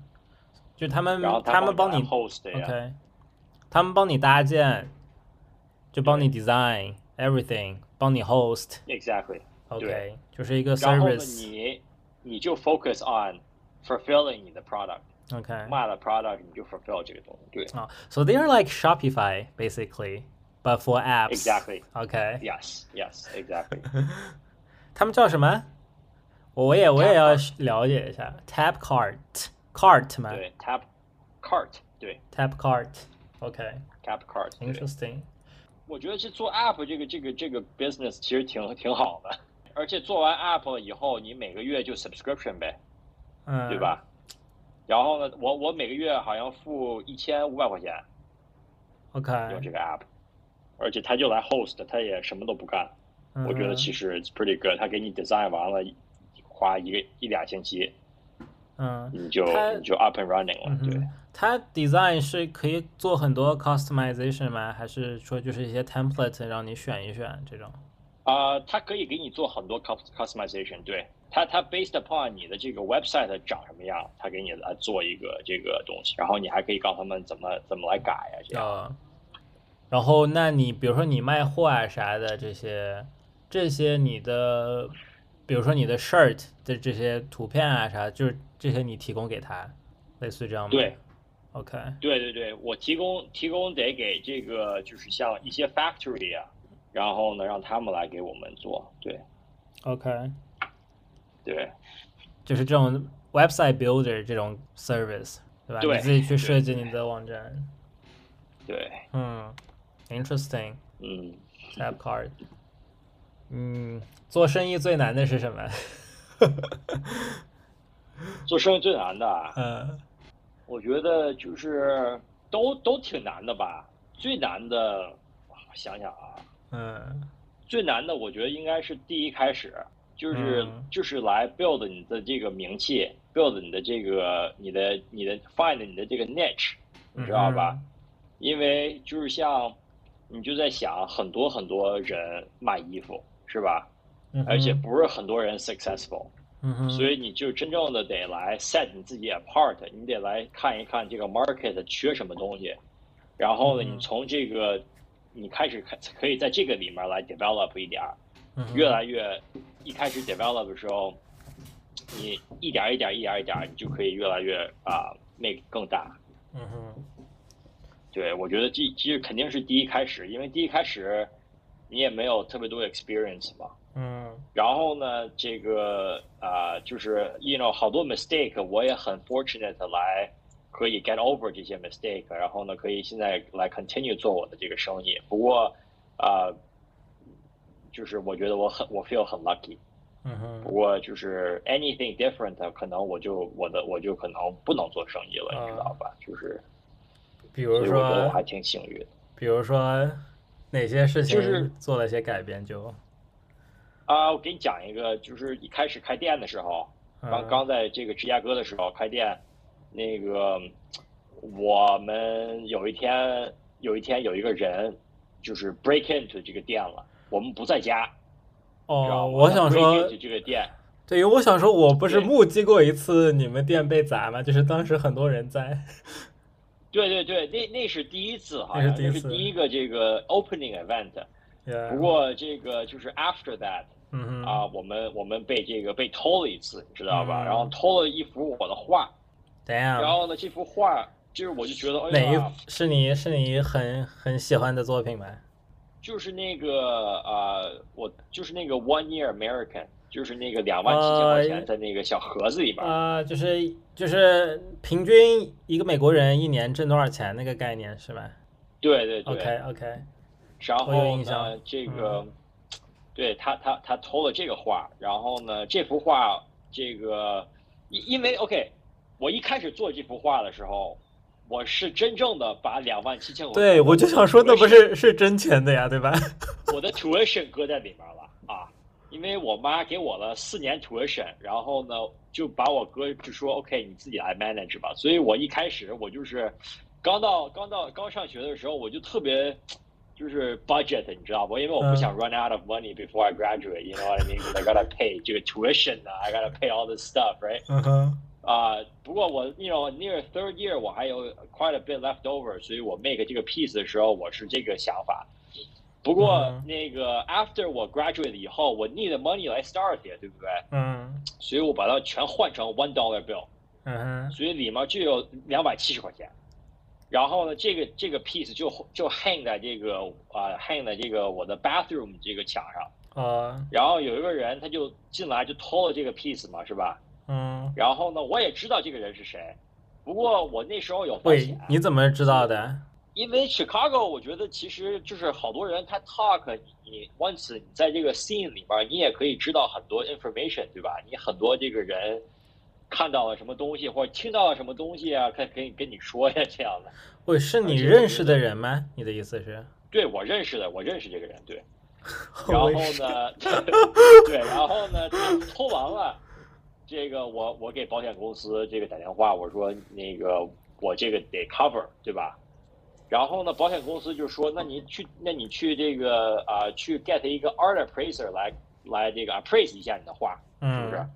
就他们他们帮你 host 呀，OK，他们帮你搭建，就帮你 design everything，帮你 host，exactly，OK，就是一个 service，然后你你就 focus on。fulfilling 你的 product， OK，卖了 product 你就 fulfill 这个东西，对啊、so they are like Shopify basically, but for apps. ，exactly。 OK， Yes, yes, exactly. 他们叫什么？我也我也 Tap 要 cart 了解一下。Tap cart cart 吗对，tap cart，对？Tap cart。OK， ，tap cart 对。 interesting。我觉得这做 app 这个这个这个 business 其实挺挺好的，而且做完 app 了以后，你每个月就 subscription 呗， 嗯，对？吧？然后呢，我我每个月好像付一千五百块钱？OK，用这个 app，而且他就来 host，他也什么都不干。我觉得其实实 it's pretty good，他给你 design 完了，花一个一俩星期，嗯你就你就 up and running 了，对。嗯哼，它 design 是可以做很多 customization 吗？还是说就是一些 template 让你选一选这种？啊、它可以给你做很多 cus- customization，对它它 based upon 你的这个 website 长什么样，它给你来做一个这个东西，然后你还可以告诉他们怎么怎么来改呀、这样。啊，然后那你比如说你卖货啊啥的这些，这些你的，比如说你的 shirt 的这些图片啊啥，就是这些你提供给他，类似于这样吗？对，OK，对对对，我提供提供得给这个就是像一些 factory 啊，然后呢让他们来给我们做，对。OK，对。就是这种 website builder 这种 service，对吧？对你自己去设计你的网站，对，嗯，interesting。嗯，Tap card，嗯，做生意最难的是什么？做生意最难的啊，嗯。我觉得就是都都挺难的吧，最难的我想想啊。嗯。最难的，我觉得应该是第一开始，就是、嗯。就是来 build 你的这个名气，build 你的这个你的你的 find 你的这个 niche，你知道吧？因为就是像你就在想，很多很多人卖衣服是吧？而且不是很多人 successful，嗯，所以你就真正的得来 set 你自己 apart，你得来看一看这个 market 缺什么东西，然后呢，嗯你从这个你开始可可以在这个里面来 develop 一点儿，越来越一开始 develop 的时候，你一点儿一点儿一点儿一点儿，你就可以越来越啊 make 更大。嗯哼，对，我觉得这其实肯定是第一开始，因为第一开始你也没有特别多 experience 嘛。嗯然后呢，这个啊、就是 you know 好多 mistake，我也很 fortunate 地来可以 get over 这些 mistake，然后呢，可以现在来 continue 做我的这个生意。不过啊、就是我觉得我很我 feel 很 lucky。嗯哼不过就是 anything different，可能我就我的我就可能不能做生意了，你知道吧？就是比如说我我说还挺幸运的。比如说哪些事就是情做了些改变就啊，我给你讲一个，就是一开始开店的时候，刚嗯刚在这个芝加哥的时候开店，那个我们有一天有一天有一个人就是 break into 这个店了，我们不在家，哦，我想说这个店，对，我想说，我不是目击过一次你们店被砸吗？就是当时很多人在。对对对，那那是第一次，好像那是第一次那是第一个这个 opening event。不过这个就是 after that 啊，我们我们被这个被偷了一次，你知道吧？嗯然后偷了一幅我的画，然后呢，这幅画就是我就觉得，哎一是你是你很很喜欢的作品吗？就是那个呃，我就是那个 One Year American，就是那个两万七千块呃钱在那个小盒子里边。啊，就是就是平均一个美国人一年挣多少钱那个概念是吧对对对。？OK OK，然后这个，对他他他偷了这个画，然后呢，这幅画这个因因为 OK，我一开始做这幅画的时候，我是真正的把两万七千块对我就想说那不是是真钱的呀，对吧？我的 tuition 搁在里面了啊，因为我妈给我了四年 tuition，然后呢就把我哥就说 OK 你自己来 manage 吧，所以我一开始我就是刚到刚到刚上学的时候我就特别就是 budget 你知道不？因为我不想 run out of money before I graduate，you know what I mean？I gotta pay 这个 tuition 呢，I gotta pay all this stuff，right？啊、不过我，you know near third year 我还有 quite a bit left over，所以我 make 这个 piece 的时候我是这个想法。不过、嗯那个 after 我 graduate 以后，我 need money 来 start 也对不对？嗯所以我把它全换成 one dollar bill，嗯哼，所以里面就有两百七十块钱。然后呢，这个这个 piece 就就 hang 在这个啊、hang 在这个我的 bathroom 这个墙上。哦，然后有一个人他就进来就偷了这个 piece 嘛，是吧？嗯，然后呢，我也知道这个人是谁，不过我那时候有保喂险，，你怎么知道的？因为 Chicago 我觉得其实就是好多人他 talk，你 once 你在这个 scene 里边，你也可以知道很多 information，对吧？你很多这个人看到了什么东西或者听到了什么东西啊，可可以跟你说呀，这样的。喂，是你认识的人吗？你的意思是？对我认识的，我认识这个人，对。然后呢，对，然后呢，他偷完了，这个我我给保险公司这个打电话，我说那个我这个得 cover，对吧？然后呢，保险公司就说，那你去，那你去这个啊、去 get 一个 art appraiser 来来这个 appraise 一下你的画，是不是？嗯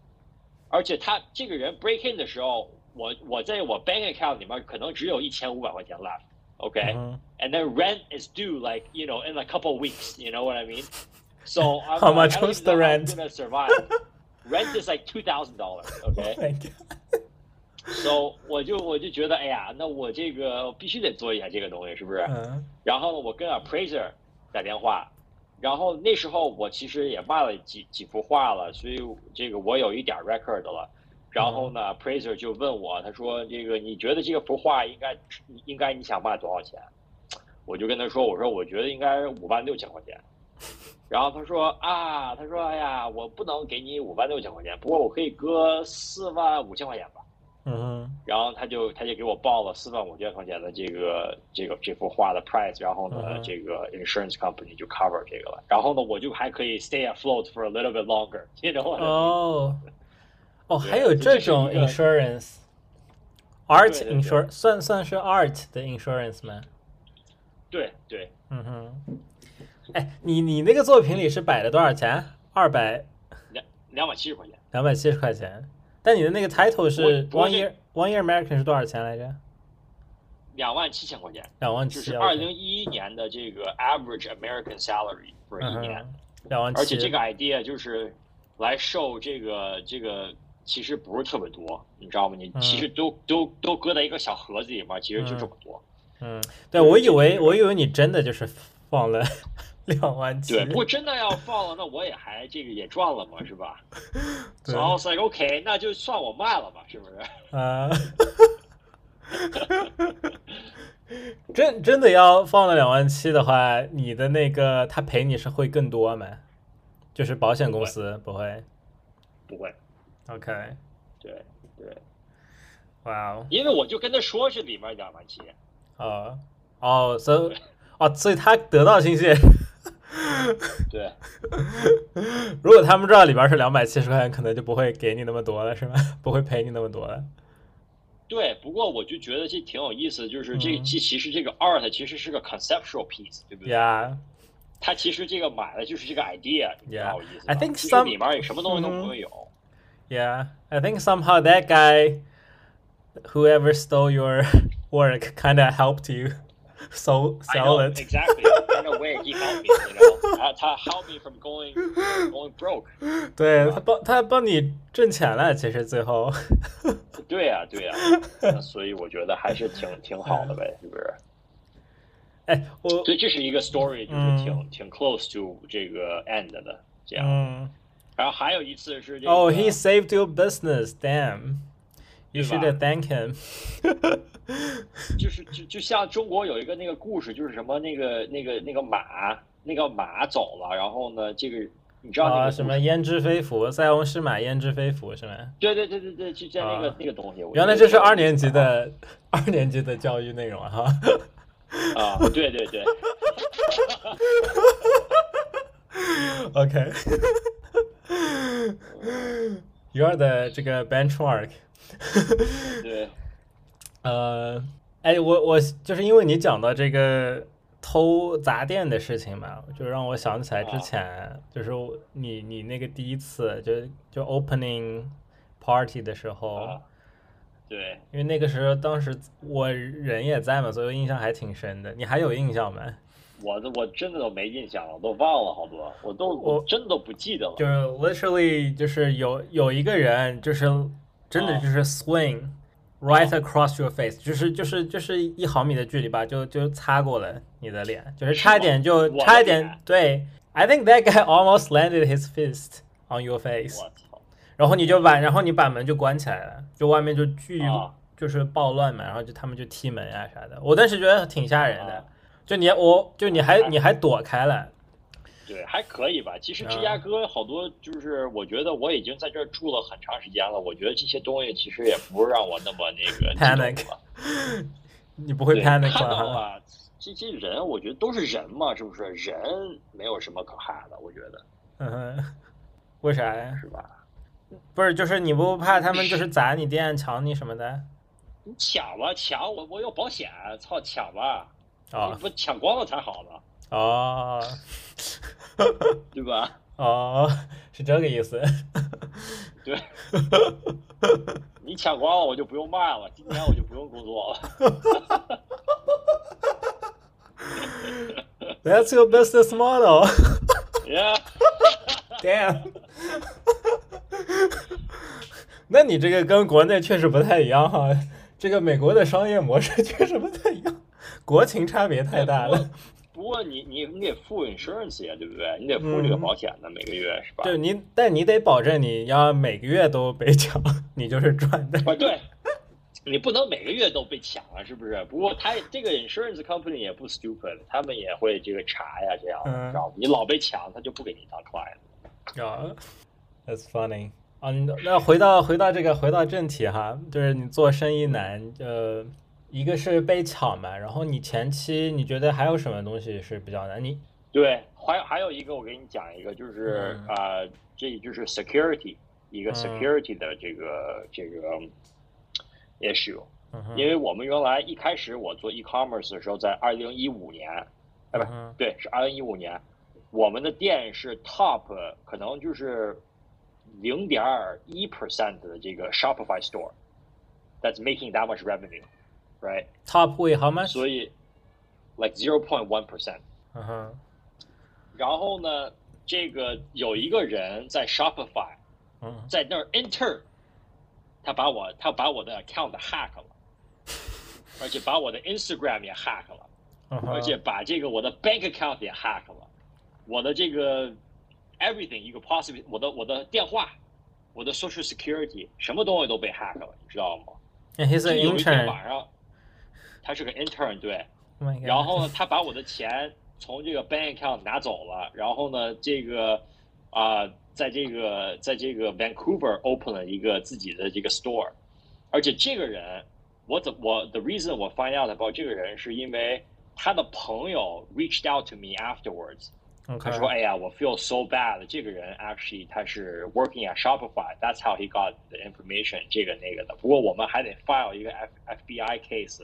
而且他这个人 break in 的时候，我我在我 bank account 里面可能只有一千五百块钱 left，OK？、嗯 and then rent is due like you know in a couple of weeks. You know what I mean? So I'm How like, much I don't was even the know how I'm rent? gonna survive. Rent is like two thousand dollars, okay? So 我就我就觉得，哎呀，那我这个必须得做一下这个东西，是不是？嗯然后呢，我跟 appraiser 打电话，然后那时候我其实也卖了几几幅画了，所以这个我有一点 record 了。然后呢，appraiser 就问我，他说：“这个你觉得这个幅画应该应该你想卖多少钱？”我就跟他说：“我说我觉得应该五万六千块钱。”然后他说：“啊，他说哎呀，我不能给你五万六千块钱，不过我可以搁四万五千块钱吧。”嗯哼然后他就他就给我报了四万五千块钱的这个这个这幅画的 price，然后呢，嗯这个 insurance company 就 cover 这个了，然后呢，我就还可以 stay afloat for a little bit know what I mean？哦哦，还有这种 insurance。Art 对对 insur 算算是 art 的 insurance 吗？对对，嗯哼，哎，你你那个作品里是摆了多少钱？二百两两百七十块钱。两百七十块钱。但你的那个 title 是 one year one year American 是多少钱来着？两万七千块钱，两万七。就是二零一一年的这个 average American salary for 一年。两万七。而且这个 idea 就是来受这个这个，其实不是特别多，你知道吗？你其实都都都搁在一个小盒子里面，其实就这么多。嗯，对，我以为我以为你真的就是放了两万七。对，不过真的要放了，那我也还这个也赚了嘛，是吧？然后 say OK，那就算我卖了吧，是不是？啊。真真的要放了两万七的话，你的那个他赔你是会更多吗？就是保险公司不会，不会。OK，对对，哇哦！因为我就跟他说是里面两万七。哦哦，所以哦，所以他得到信息。对。如果他们知道里边是两百七十块钱，可能就不会给你那么多了，是吧？不会赔你那么多了。对，不过我就觉得这挺有意思，就是这这其实这个 art 其实是个 conceptual piece，对不对？Yeah，他其实这个买的就是这个 idea，挺有意思。I think some 里面也什么东西都不会有。Yeah，I think somehow that guy, whoever stole your work, kind of helped you. so sell it. Exactly. In a way, he helped me. You know, 他他 helped me from going going broke. 对他帮他帮你挣钱了，其实最后。对呀，对呀，所以我觉得还是挺挺好的呗，是不是？哎，我所以这是一个 story，就是挺挺 close to 这个 end 的这样。然后还有一次是这个。Oh, he saved your business. Damn. You should thank him. 就是就就像中国有一个那个故事，就是什么那个那个那个马，那个马走了，然后呢，这个你知道那个什么焉知非福，塞翁失马焉知非福是吗？对对对对对，就像那个那个东西。原来这是二年级的 二年级的教育内容哈。啊，对对对。OK。You are the 这个 benchmark。对。呃，哎，我我就是因为你讲到这个偷砸店的事情嘛，就让我想起来之前就是你你那个第一次就就 opening party 的时候，对，因为那个时候当时我人也在嘛，所以印象还挺深的。你还有印象吗？我我真的都没印象了，都忘了好多，我都我真的都不记得了。就是 literally 就是有有一个人就是真的就是 swing。Right across your face，就是就是就是一毫米的距离吧，就就擦过了你的脸，就是差一点就差一点。对，I think that guy almost landed his fist on your face。然后你就把，然后你把门就关起来了，就外面就巨就是暴乱嘛，然后就他们就踢门啊啥的。我当时觉得挺吓人的，就你我就你还你还躲开了。对，还可以吧。其实芝加哥好多，就是我觉得我已经在这儿住了很长时间了。我觉得这些东西其实也不是让我那么那个 panic。你不会 panic 看到了这些人，我觉得都是人嘛，是不是？人没有什么可怕的，我觉得。嗯哼。为啥呀？是吧？不是，就是你不怕他们就是砸你店、抢你什么的？你抢吧，抢我我有保险，操，抢吧。啊。不抢光了才好呢。哦。对吧？哦，是这个意思。对，你抢光了，我就不用卖了，今天我就不用工作了。That's your business model. Yeah. Damn. 那你这个跟国内确实不太一样哈，这个美国的商业模式确实不太一样，国情差别太大了。不过你你你得付 insurance 呀，对不对？你得付这个保险的，每个月是吧？对，你但你得保证你要每个月都被抢，你就是赚的。啊，对，你不能每个月都被抢啊，是不是？不过他这个 insurance company 也不 stupid，他们也会这个查呀，这样，知道吗？你老被抢，他就不给你当 client。啊，That's funny。啊，那回到回到这个回到正题哈，就是你做生意难，呃。一个是被抢嘛，然后你前期你觉得还有什么东西是比较难？你对，还还有一个我给你讲一个，就是啊，这就是 security 一个 security 的这个这个 issue，因为我们原来一开始我做 e-commerce 的时候，在二零一五年，哎不对，是二零一五年，我们的店是 top，可能就是零点一 percent 的这个 Shopify store that's making that much revenue, right? Top way how much？所以 like zero point one percent。嗯哼，然后呢，这个有一个人在 Shopify 嗯，在那儿 enter，他把我他把我的 account hack 了，而且把我的 Instagram 也 hack 了。嗯哼而且把这个我的 bank account 也 hack 了，我的这个 everything 一个 possible，我的我的电话，我的 social security 什么东西都被 hack 了，你知道吗？ And he's 就 an 有一天 intern. 晚上， 他是个 intern 对， Oh my god. 然后呢，他把我的钱从这个 bank account 拿走了，然后呢，这个啊、在这个在这个 Vancouver open 了一个自己的这个 store，而且这个人，我怎我 the reason 我 find out about 这个人是因为他的朋友 reached out to me afterwards， OK，他说：“哎呀，我 feel so bad。这个人 actually 他是 working at Shopify，that's how he got the information，这个那个的。不过我们还得 file 一个 F FBI case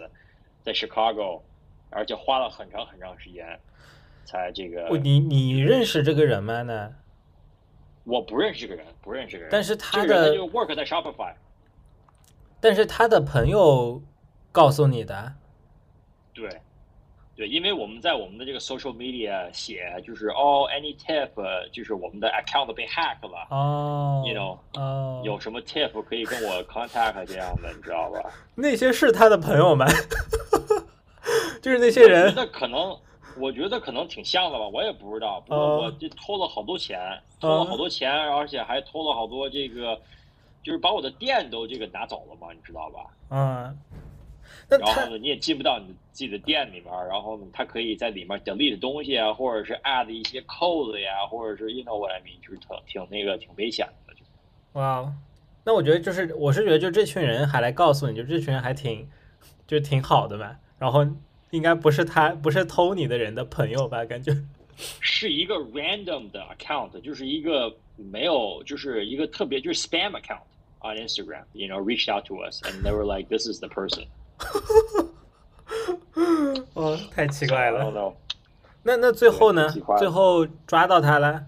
在 Chicago，而且花了很长很长时间才这个。哦你你认识这个人吗？呢？我不认识这个人，不认识这个人。但是他的就 work 在 Shopify，但是他的朋友告诉你的。对。”对，因为我们在我们的这个 social media 写，就是哦，any tip，就是我们的 account 被 hack 了，哦 You know，哦，有什么 tip 可以跟我 contact 这样的，你知道吧？那些是他的朋友吗？就是那些人。那可能，我觉得可能挺像的吧，我也不知道。不哦过我这偷了好多钱，偷了好多钱，而且还偷了好多这个，就是把我的店都这个拿走了嘛，你知道吧？嗯，然后呢，你也进不到你自己的店里面，然后呢，他可以在里面 delete 东西啊，或者是 add 一些 code 呀，或者是 you know what I mean，就是挺挺那个挺危险的。就哇，哦那我觉得就是，我是觉得就这群人还来告诉你，就这群人还挺，就挺好的嘛。然后应该不是他，不是偷你的人的朋友吧？感觉是一个 random 的 account，就是一个没有，就是一个特别就是 spam account on Instagram，you know reached out to us and they were like this is the person。哦，太奇怪了。，no 那那最后呢？最后抓到他了？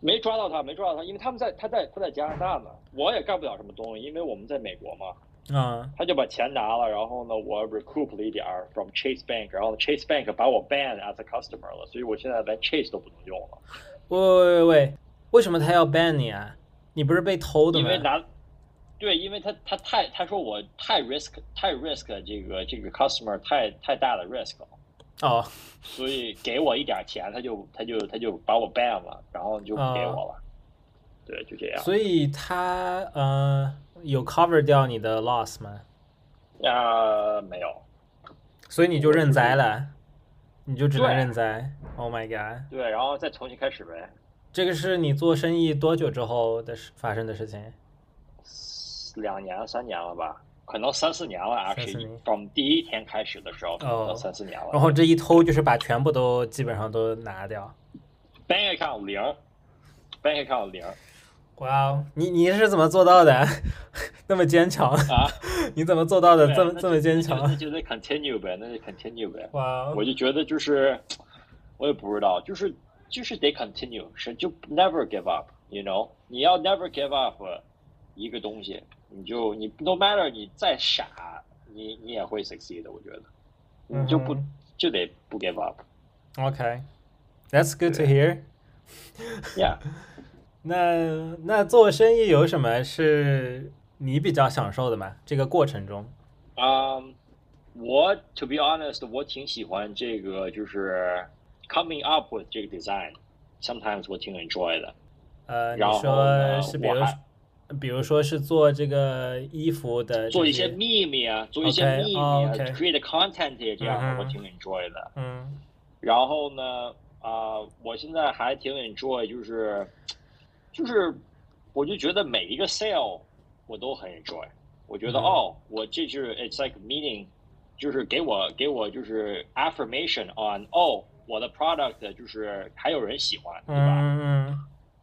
没抓到他，没抓到他，因为他们在他在他在加拿大呢，我也干不了什么东西，因为我们在美国嘛。嗯，他就把钱拿了，然后呢，我 recoup 了一点儿 from Chase Bank，然后 Chase Bank 把我 ban as a customer 了，所以我现在连 Chase 都不能用了，喂喂喂喂，为什么他要 ban 你啊？你不是被偷的吗？因为拿，对，因为他他太他说我太 risk 太 risk 这个这个 customer 太太大的 risk 了，哦，所以给我一点钱，他就他就他就把我 ban 了，然后就不给我了，对，就这样。所以他呃有 cover 掉你的 loss 吗？啊、没有，所以你就认栽了，你就只能认栽。Oh my god！对，然后再重新开始呗。这个是你做生意多久之后的事发生的事情？两年三年了吧，可能三四年了三四年，actually，从第一天开始的时候，可哦能三四年了。然后这一偷就是把全部都基本上都拿掉。bank account 零，bank account 零哇哦，你你是怎么做到的？那么坚强？啊，你怎么做到的对那就这么这么坚那强？就得 continue 呗，那就 continue 呗。哇哦，我就觉得就是，我也不知道，就是就是得 continue，是就 never give up，you know，你要 never give up 一个东西，你就你 no matter 你再傻，你你也会 succeed 的，我觉得，你就不、嗯就得不 give up。 OK，That's good to hear。 Yeah， 那那做生意有什么是你比较享受的吗？这个过程中？嗯、我 to be honest，我挺喜欢这个，就是 coming up with 这个 design，sometimes 我挺 enjoy 的。呃，你说是比如比如说是做这个衣服的做一些秘密啊，做一些秘密哦啊、，OK c r e a t e content 也这样我挺 enjoy 的。嗯然后呢，啊、我现在还挺 enjoy，就是就是，我就觉得每一个 sale 我都很 enjoy。我觉得、嗯哦，我这是 it's like meaning，就是给我给我就是 affirmation on 哦，我的 product 就是还有人喜欢，对吧？嗯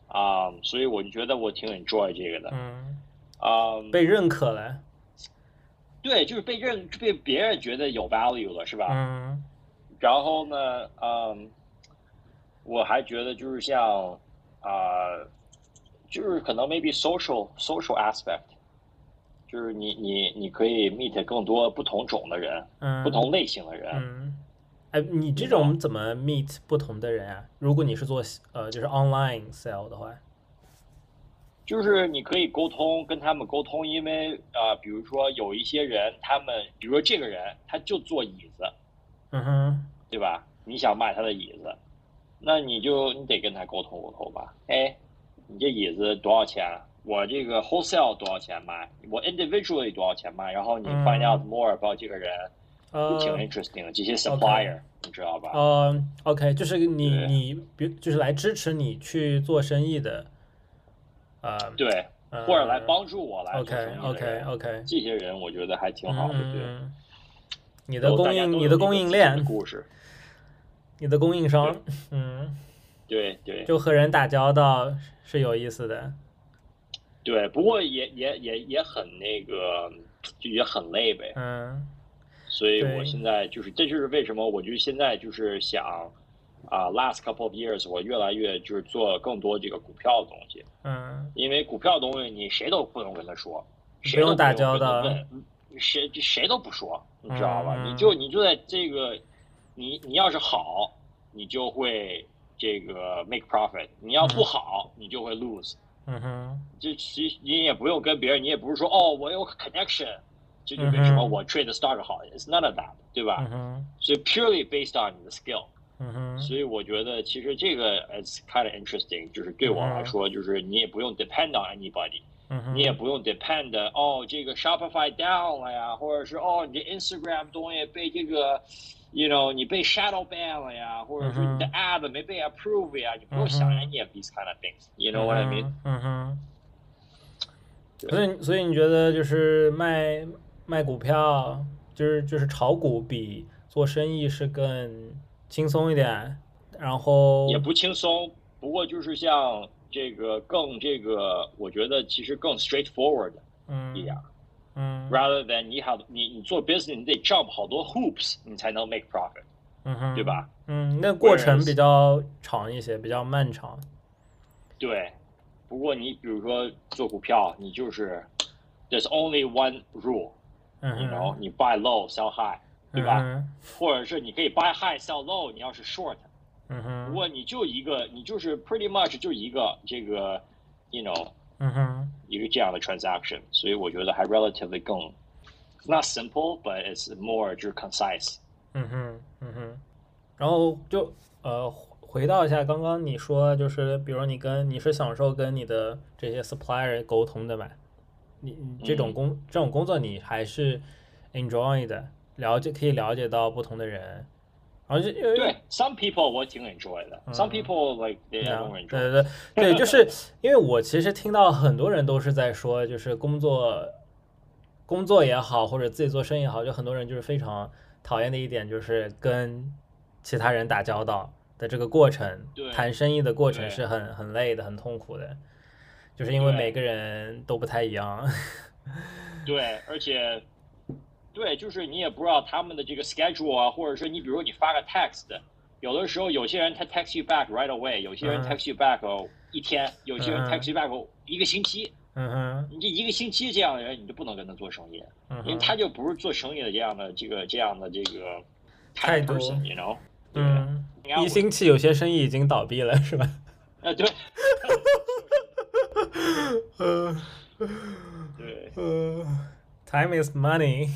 啊、所以我就觉得我挺 enjoy 这个的。嗯啊、嗯，被认可了。对，就是被认被别人觉得有 value 了，是吧？嗯然后呢，嗯，我还觉得就是像啊、就是可能 maybe social social aspect，就是你你你可以 meet 更多不同种的人，嗯，不同类型的人。嗯，哎，你这种怎么 meet 不同的人啊？如果你是做呃就是 online sale 的话，就是你可以沟通，跟他们沟通，因为呃，比如说有一些人，他们比如说这个人他就坐椅子，嗯哼，对吧？你想卖他的椅子，那你就你得跟他沟通沟通吧。哎，你这椅子多少钱？我这个 wholesale 多少钱卖？我 individually 多少钱卖？然后你嗯 find out more about 这个人，嗯挺 interesting 的。这些 supplier 你知道吧？嗯，OK，就是你你比就是来支持你去做生意的，呃，对，呃或者来帮助我来做 OK 生意的 OK 人 OK，这些人我觉得还挺好的。对，嗯，你的供应你的供应链。你的供应商，嗯，对对就和人打交道是有意思的，对，不过也也也也很那个，就也很累呗。嗯所以我现在就是，这就是为什么我就现在就是想啊、l a s t couple of years 我越来越就是做更多这个股票的东西，嗯因为股票的东西你谁都不能跟他说，谁不用都打交道谁谁都不说，你知道吧？嗯你就你就在这个，你你要是好，你就会这个 make profit；你要不好，你就会 lose。嗯哼，就其实你也不用跟别人，你也不是说哦，我有 connection，这就为什么嗯哼我 trade stock 好，it's none of that，对吧？嗯哼，所以 purely based on 你的 skill，嗯哼，所以我觉得其实这个 it's kind of interesting，就是对我来说，就是你也不用 depend on anybody，嗯哼，你也不用 depend 哦这个 Shopify down 了呀，或者是哦你这 Instagram 东西被这个 ，you know 你被 shadow ban 了呀，或者是你的嗯 ad 没被 approve 呀，你不用想 any of these kind of things，you know what I mean？嗯哼，所以所以你觉得就是卖卖股票，就是就是炒股比做生意是更轻松一点，然后也不轻松，不过就是像这个更这个，我觉得其实更 straightforward 嗯一点。嗯 rather than 你好，你你做 business 你得 jump 好多 hoops 你才能 make profit，嗯哼，对？吧？嗯，那过程比较长一些，比较漫长。对。不过你比如说做股票，你就是 there's only one rule，嗯你 know，你 buy low sell high，对吧？嗯或者是你可以 buy high sell low，你要是 short，嗯哼，不过你就一个，你就是 pretty much 就一个这个，you know。嗯哼，一个这样的 transaction，所以我觉得还 relatively 更 not simple but it's more 就是 concise。嗯哼，嗯哼，然后就呃回到一下刚刚你说，就是比如你跟你是享受跟你的这些 supplier 沟通的嘛？你你这种嗯工、这种工作你还是 enjoy 的，了解可以了解到不同的人，然后就因为对，some people 我挺 enjoy 的、嗯 s o m e people like they 对 don't enjoy。对对 对，就是因为我其实听到很多人都是在说，就是工作工作也好，或者自己做生意也好，就很多人就是非常讨厌的一点就是跟其他人打交道的这个过程，对谈生意的过程是很很累的、很痛苦的，就是因为每个人都不太一样。对，而且对，就是你也不知道他们的这个 schedule 啊，或者说你比如说你发个 text，有的时候有些人他 text you back right away，有些人嗯 text you back 哦一天，有些人嗯 text you back 哦一个星期。嗯哼，你这一个星期这样的人，你就不能跟他做生意。嗯因为，他就不是做生意的这样的这个这样的这个态度 person，you know？对，一星期有些生意已经倒闭了，是吧？啊，对 呃对呃，time is money。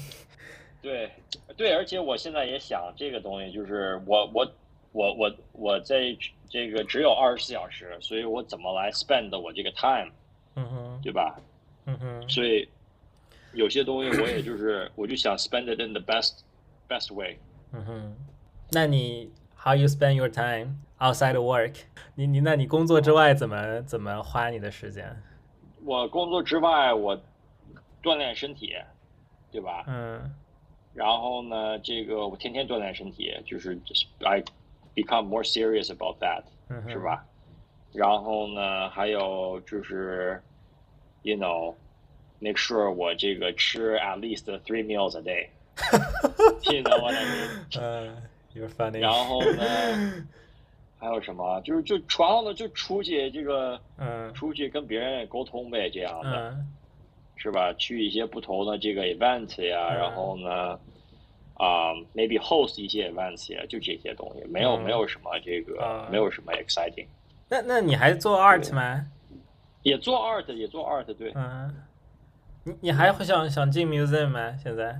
对对，而且我现在也想这个东西，就是我我我我我在这个只有二十四小时，所以我怎么来 spend 我这个 time，嗯哼，对吧？嗯哼，所以有些东西我也就是我就想 spend it in the best best way。嗯哼，那你 how you spend your time outside of work？你你那你工作之外怎么怎么花你的时间？我工作之外，我锻炼身体，对吧？嗯然后呢，这个我天天锻炼身体，就是 I become more serious about that，、嗯，是？吧？然后呢，还有就是，you know，make sure 我这个吃 at least three meals a day。you know what I mean？嗯，you're funny。然后呢，还有什么？就是就床上的就出去这个，嗯出去跟别人沟通呗，这样的，嗯是吧？去一些不同的这个 event 呀，嗯然后呢，啊、m a y b e host 一些 events 呀，就这些东西，没有、嗯没有什么这个，啊没有什么 exciting。那那你还做 art 吗？也做 art，也做 art，对，嗯，你你还会想想进 museum 吗？现在？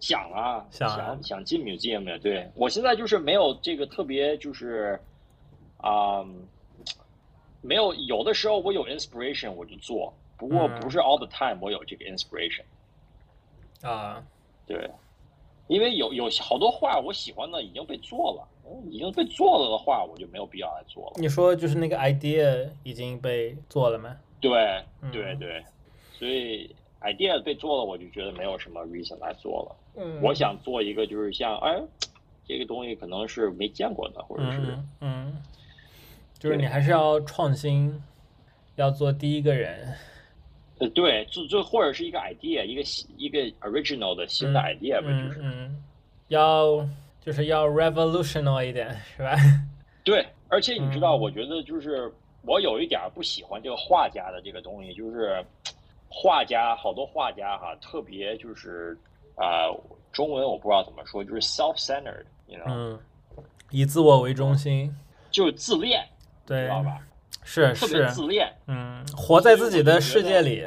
想啊，想啊想想进 museum 呀，对我现在就是没有这个特别就是，啊、没有有的时候我有 inspiration 我就做，不过嗯不是 all the time 我有这个 inspiration。啊，对，因为有有好多画我喜欢的已经被做了，嗯已经被做了的话我就没有必要来做了。你说就是那个 idea 已经被做了吗？对嗯对对，所以 idea 被做了，我就觉得没有什么 reason 来做了。嗯我想做一个就是像哎，这个东西可能是没见过的，或者是、嗯嗯，就是你还是要创新，要做第一个人。呃对，就就或者是一个 idea，一个新一个 original 的新的 idea 吧，就是、嗯嗯，要就是要 revolutional 一点，是吧？对。而且你知道，嗯我觉得就是我有一点儿不喜欢这个画家的这个东西，就是画家好多画家哈，特别就是啊、中文我不知道怎么说，就是 self-centered，you know，、嗯，以自我为中心，就是自恋，对知，道吧？是特别，自恋。嗯，活在自己的世界里，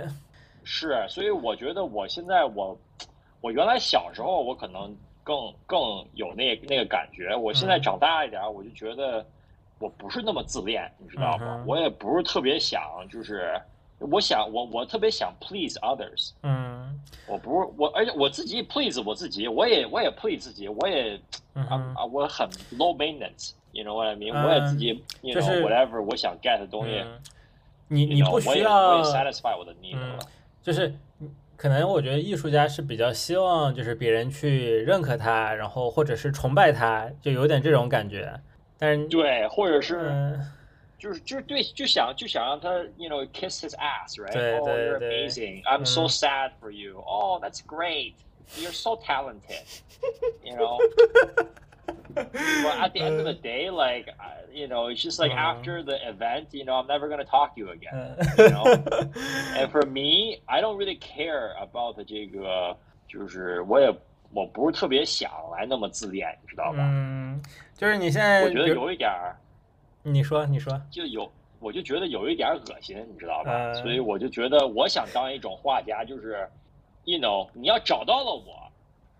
是，所以我觉得我现在我，我原来小时候我可能更更有那那个感觉，我现在嗯。长大一点儿，我就觉得我不是那么自恋，你知道吗？嗯我也不是特别想，就是我想我我特别想 please others，嗯。我不是我，而且我自己 please 我自己，我也我也 please 自己，我也啊啊，我很 low maintenance。You know what I mean？、嗯我也自己，you 就 know 是 whatever 我想 get 的东西，嗯，你 you 你 know，不需我也我要也 satisfy 我的 need 嗯了。就是可能我觉得艺术家是比较希望就是别人去认可他，然后或者是崇拜他，就有点这种感觉。但是对，或者是。嗯就是就是对，就想就想让他，you know, kiss his ass, right? 对 oh, 对 you're 对 amazing. I'm so 嗯 sad for you. Oh, that's great. You're so talented. You know. But at the end of the day, like, I- you know, it's just like Uh. after the event, you know, I'm never gonna talk to you again. 嗯 You know. And for me, I don't really care about the 这个就是我也我不是特别想来那么自恋，你知道吧？嗯，就是你现在我觉得有一点儿。你说你说，就有，我就觉得有一点恶心，你知道吧？嗯所以我就觉得，我想当一种画家，就是，you know，你要找到了我，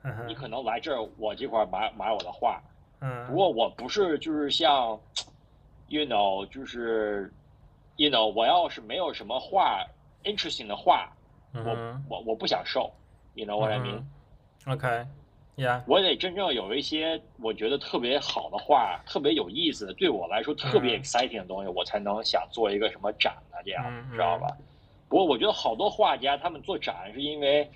嗯你可能来这儿，我这块儿买买我的画。嗯不嗯过我不是就是像，you know，就是，you know，我要是没有什么画 interesting 的画，我我我不想受，you know what I mean？OK。Yeah.，我得真正有一些我觉得特别好的画，特别有意思的，对我来说特别嗯 exciting 的东西，我才能想做一个什么展啊，这样嗯知道吧？不过我觉得好多画家他们做展是因为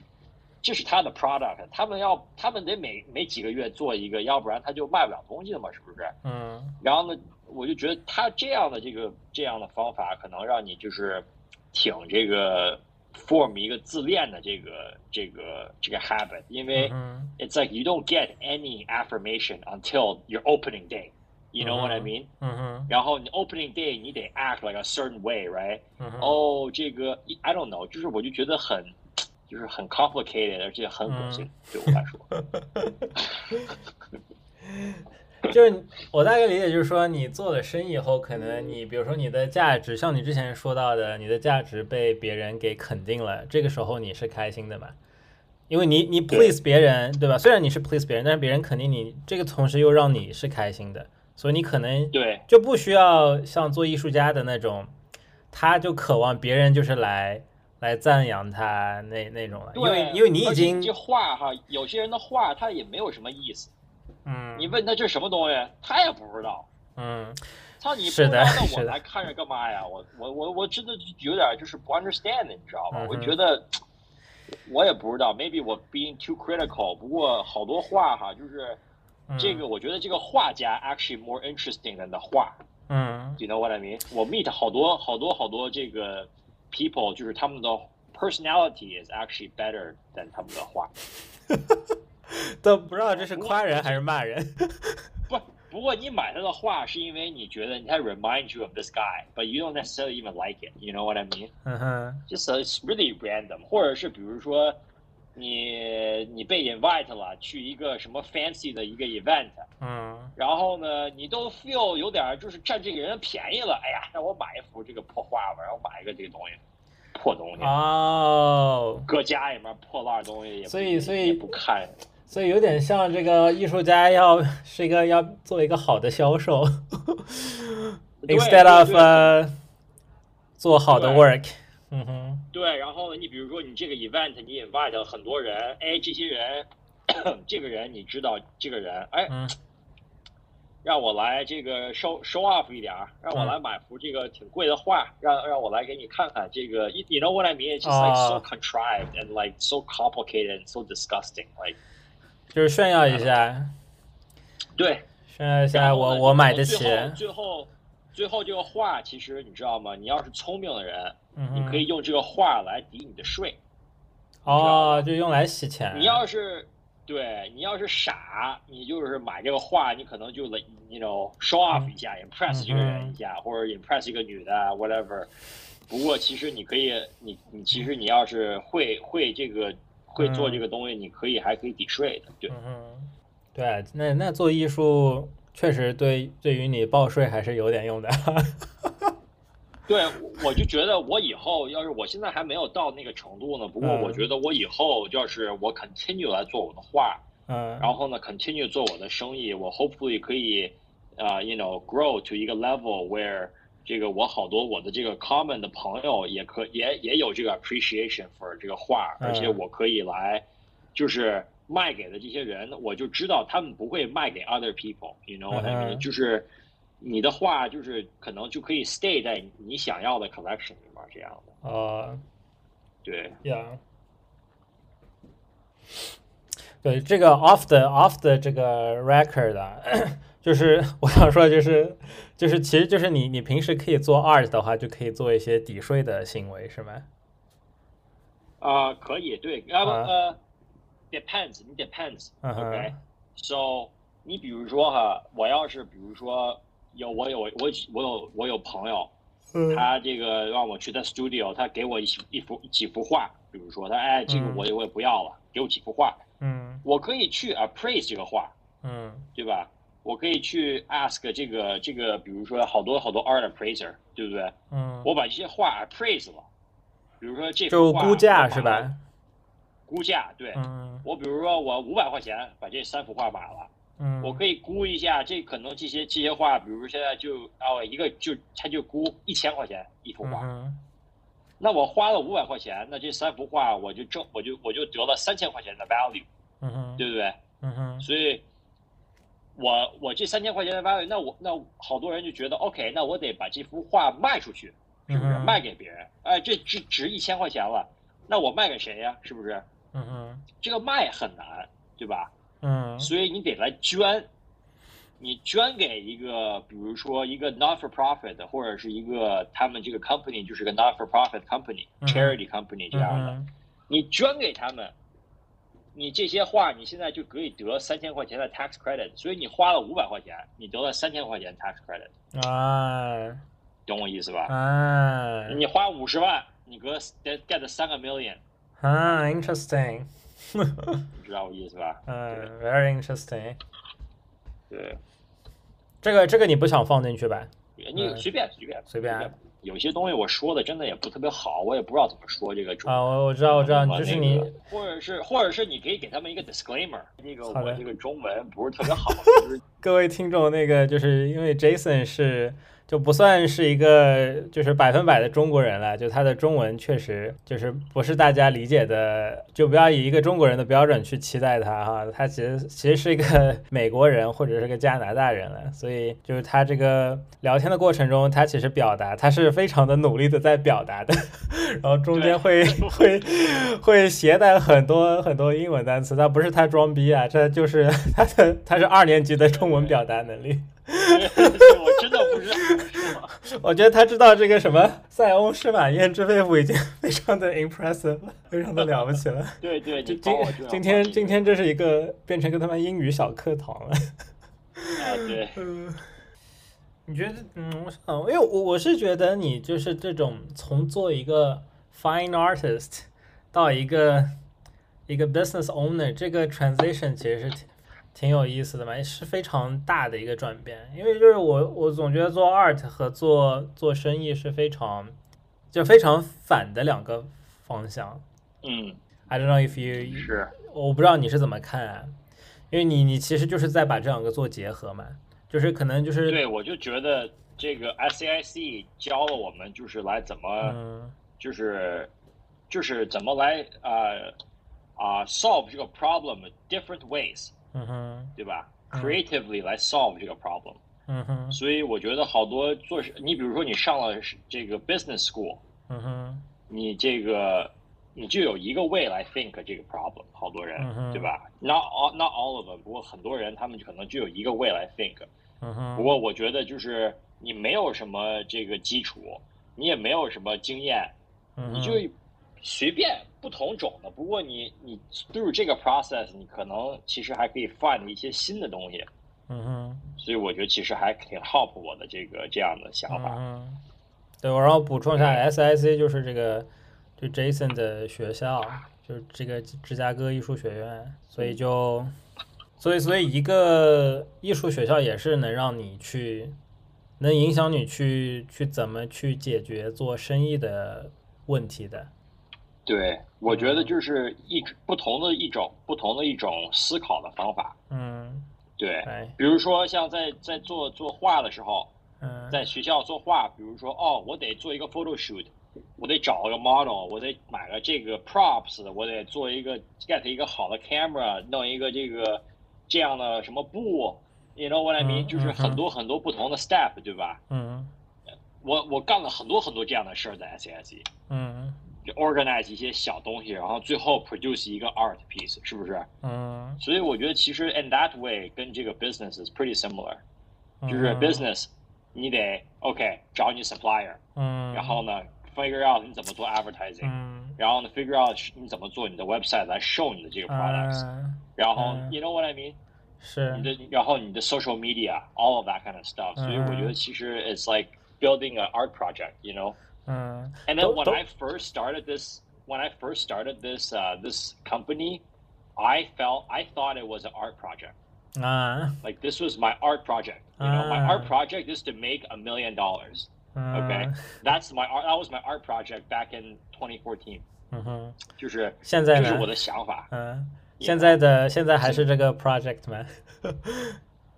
这是他的 product，他们要他们得每每几个月做一个，要不然他就卖不了东西了嘛，是不是？嗯然后呢，我就觉得他这样的这个这样的方法，可能让你就是挺这个 form 一个自恋的这个这个这个 habit，因为。嗯 it's like you don't get any affirmation until your opening day. You know what I 嗯 mean? 嗯哼然后你 opening day 你得 act like a certain way, right? 嗯哼，哦，这个 I don't know，就是我就觉得很，就是很 complicated，而且很恶心，对我来说。就是我大概理解，就是说你做了生意以后，可能你比如说你的价值，像你之前说到的，你的价值被别人给肯定了，这个时候你是开心的嘛？因为你你 please 别人，对吧？虽然你是 please 别人，但是别人肯定你，这个同时又让你是开心的，所以你可能对就不需要像做艺术家的那种，他就渴望别人就是来来赞扬他那那种了，因为，因为你已经这话哈，有些人的话他也没有什么意思，嗯你问他这是什么东西，他也不知道。嗯操你不知道，那我来看着干嘛呀？我我我我真的有点就是不 understand，你知道吧？我觉得我也不知道，maybe 我 being too critical。不过好多话哈，就是嗯这个，我觉得这个画家 actually more interesting than the 画。嗯 You know what I mean？我 meet 好多好多好多这个 people，就是他们的 personality is actually better than 他们的画。都不知道这是夸人还是骂人。不 不过你买他的画是因为你觉得他 remind you of this guy，but you don't necessarily even like it. You know what I mean? 嗯哼， Just it's really random，或者是比如说 你你被 invite 了去一个什么 fancy 的一个 event，嗯。然后呢，你都 feel 有点儿就是占这个人便宜了。哎呀，让我买一幅这个破画吧，让我买一个这个东西，破东西，哦，搁家里面破烂东西也不所以所以不看。所以有点像这个艺术家要是一个要做一个好的销售对，instead of 做好的 work，嗯哼，对，然后呢，你比如说你这个 event 你 invite 了很多人，哎，这些人，这个人你知道这个人，哎，嗯让我来这个 show show off 一点儿，让我嗯来买幅这个挺贵的画，让让我来给你看看这个，you you know what I mean? It's just like so 哦 contrived and like so complicated and so disgusting. Like 就是炫耀一下，对，炫耀一下我我买得起，最后最后这个画，其实你知道吗？你要是聪明的人，嗯你可以，用这个画来抵你的税。哦，就用来洗钱，你要是对你要是傻，你就是买这个画，你可能就 you know show off 一下、i m p r e s s 这个人一下，或者 impress 一个女的 whatever。不过其实你可以，你你其实你要是会会这个会做这个东西，你可以还可以抵税的，对。嗯，对，那那做艺术确实对对于你报税还是有点用的，对，我就觉得我以后要是我现在还没有到那个程度呢，不过嗯。我觉得我以后要是我 continue 来做我的画，嗯，然后呢 continue 做我的生意，我 hopefully 可以啊、y o u know grow to 一个 level where 这个我好多我的这个 common 的朋友也可也也有这个 appreciation for 这个画，而且嗯。我可以来就是卖给的这些人，我就知道他们不会卖给 other people，you know what I 嗯就是你的画就是可能就可以 stay 在你想要的 collection 里面这样的，哦。对。，Yeah，对这个 off the off the 这个 record 啊，就是我想说，就是就是其实就是你你平时可以做 art 的话，就可以做一些抵税的行为，是吗？啊、可以，对，啊呃，depends，你 depends，OK，、嗯哼 OK？So，你比如说哈，我要是比如说有我有我我有我有朋友，嗯他这个让我去他 studio，他给我一一幅几幅画，比如说他哎这个嗯我也我也不要了，给我几幅画，嗯我可以去 appraise 这个画，嗯对吧？我可以去 ask 这个这个，比如说好多好多 art appraiser，对不对？嗯，我把这些画 appraise 了，比如说这幅画就估价是吧？估价对，嗯我比如说我五百块钱把这三幅画买了，嗯，我可以估一下，这可能这些这些画，比如现在就哦一个就他就估一千块钱一幅画，嗯那我花了五百块钱，那这三幅画我就挣我就我就得了三千块钱的 value，嗯对不对？嗯所以我我这三千块钱的 value，那我那好多人就觉得 OK，那我得把这幅画卖出去，是不是？卖给别人？哎，这值值一千块钱了，那我卖给谁呀？是不是？嗯哼。这个卖很难，对吧？嗯。所以你得来捐，你捐给一个，比如说一个 not for profit 或者是一个他们这个 company 就是个 not for profit company、嗯、charity company 这样的，嗯你捐给他们，你这些画你现在就可以得三千块钱的 tax credit，所以你花了五百块钱，你得了三千块钱 tax credit，哼啊懂我意思吧？啊你花五十万，你得 get 三个 million，啊，interesting，你知道我意思吧？嗯，very interesting。对，这个这个你不想放进去吧？你嗯随便随便随便有些东西我说的真的也不特别好，我也不知道怎么说这个。啊，我我知道我知道，就是你或者是或者是你可以给他们一个 disclaimer，那个我这个中文不是特别好，就是各位听众，那个就是因为 Jason 是就不算是一个就是百分百的中国人了，就他的中文确实就是不是大家理解的，就不要以一个中国人的标准去期待他哈，他其实其实是一个 美国人或者是个加拿大人了，所以就是他这个聊天的过程中，他其实表达他是非常的努力的在表达的，然后中间会会会携带很多很多英文单词，他不是他装逼啊，这就是 他的他是二年级的中文表达能力。我真的不知道。我觉得他知道这个什么塞翁失马焉知非福已经非常的 impressive，非常的了不起了。对对，你今今天今天这是一个变成个他妈英语小课堂了。啊，对，嗯，你觉得？嗯，我想，因为我我是觉得你就是这种从做一个 fine artist 到一个一个 business owner 这个 transition 其实是挺挺有意思的嘛，也是非常大的一个转变。因为就是我我总觉得做 art 和做做生意是非常就非常反的两个方向。嗯，I don't know if you 是，我不知道你是怎么看啊？因为你你其实就是在把这两个做结合嘛，就是可能就是对，我就觉得这个 SAIC 教了我们就是来怎么，嗯就是就是怎么来呃啊、solve 这个 problem different ways，嗯哼对吧嗯？creatively 来 solve 这个 problem。嗯哼所以我觉得好多做事，你比如说你上了这个 business school，嗯哼你这个你就有一个 way 来 think 这个 problem，好多人、嗯对吧？Not all not all of them，不过很多人他们可能就有一个 way 来 think。嗯哼，不过我觉得就是你没有什么这个基础，你也没有什么经验，嗯你就随便不同种的。不过你你 through 这个 process，你可能其实还可以 find 一些新的东西。嗯哼所以我觉得其实还挺 help 我的这个这样的想法。嗯哼，对我然后补充一下，SIC 就是这个就 Jason 的学校，就是这个芝加哥艺术学院，所以就所以所以一个艺术学校也是能让你去能影响你去去怎么去解决做生意的问题的。对，我觉得就是一不同的一种不同的一种思考的方法。嗯，对，比如说像在在做做画的时候，嗯，在学校做画，比如说哦，我得做一个 photo shoot，我得找一个 model，我得买个这个 props，我得做一个 get 一个好的 camera，弄一个这个这样的什么布，you know what I mean？、嗯就是嗯很多很多不同的 step，对吧？嗯我我干了很多很多这样的事儿在 SAIC。嗯就 organize 一些小东西，然后最后 produce 一个 art piece，是不是？嗯，所以我觉得其实 in that way 跟这个 business is pretty similar，嗯就是，business 你得 OK 找你 supplier，嗯，然后呢 figure out 你怎么做 advertising，嗯，然后呢 figure out 你怎么做你的 website 来 show 你的这个 products，嗯，然后嗯 you know what I mean？是你，的然后你的 social media，all of that kind of stuff，所以我觉得其实 it's like building an art project，you know。 嗯 And then Don't- when don't- I first started this, when I first started this uh, this company, I felt I thought it was an art project. 啊， Like this was my art project. You know, my Ah. art project is to make a million dollars. 嗯 Okay, that's my art. That was my art project back in 2014. 嗯哼，就是现在呢这是我？的想法。嗯， Yeah 现在的现在还是这个 project 吗？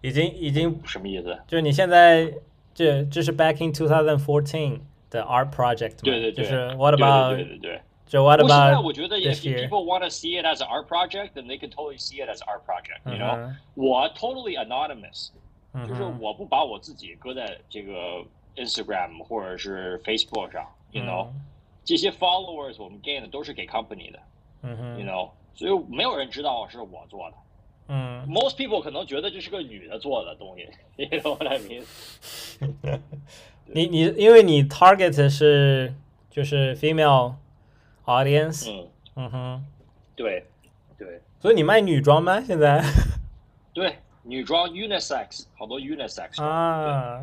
已经已经什么意思？就是你现在这这是 back in 2014 的 art project 嘛？对对对，就是 what 对对 about 对对对。就 what 不过现在 about 我觉得 this if year？ people want to see it as an art project, then they can totally see it as an art project. You know, 嗯我 totally anonymous. 哼就是我不把我自己搁在这个 Instagram 或者是 Facebook 上，you know，、这些 followers 我们 gain 的都是给 company 的嗯哼，you know，所以没有人知道是我做的。嗯 Most people 可能觉得这是个女的做的东西，you know what I mean？ 你你因为你 target 是就是 female audience，嗯，嗯哼，对，对，所以你卖女装吗？现在对，女装 unisex 好多 unisex。啊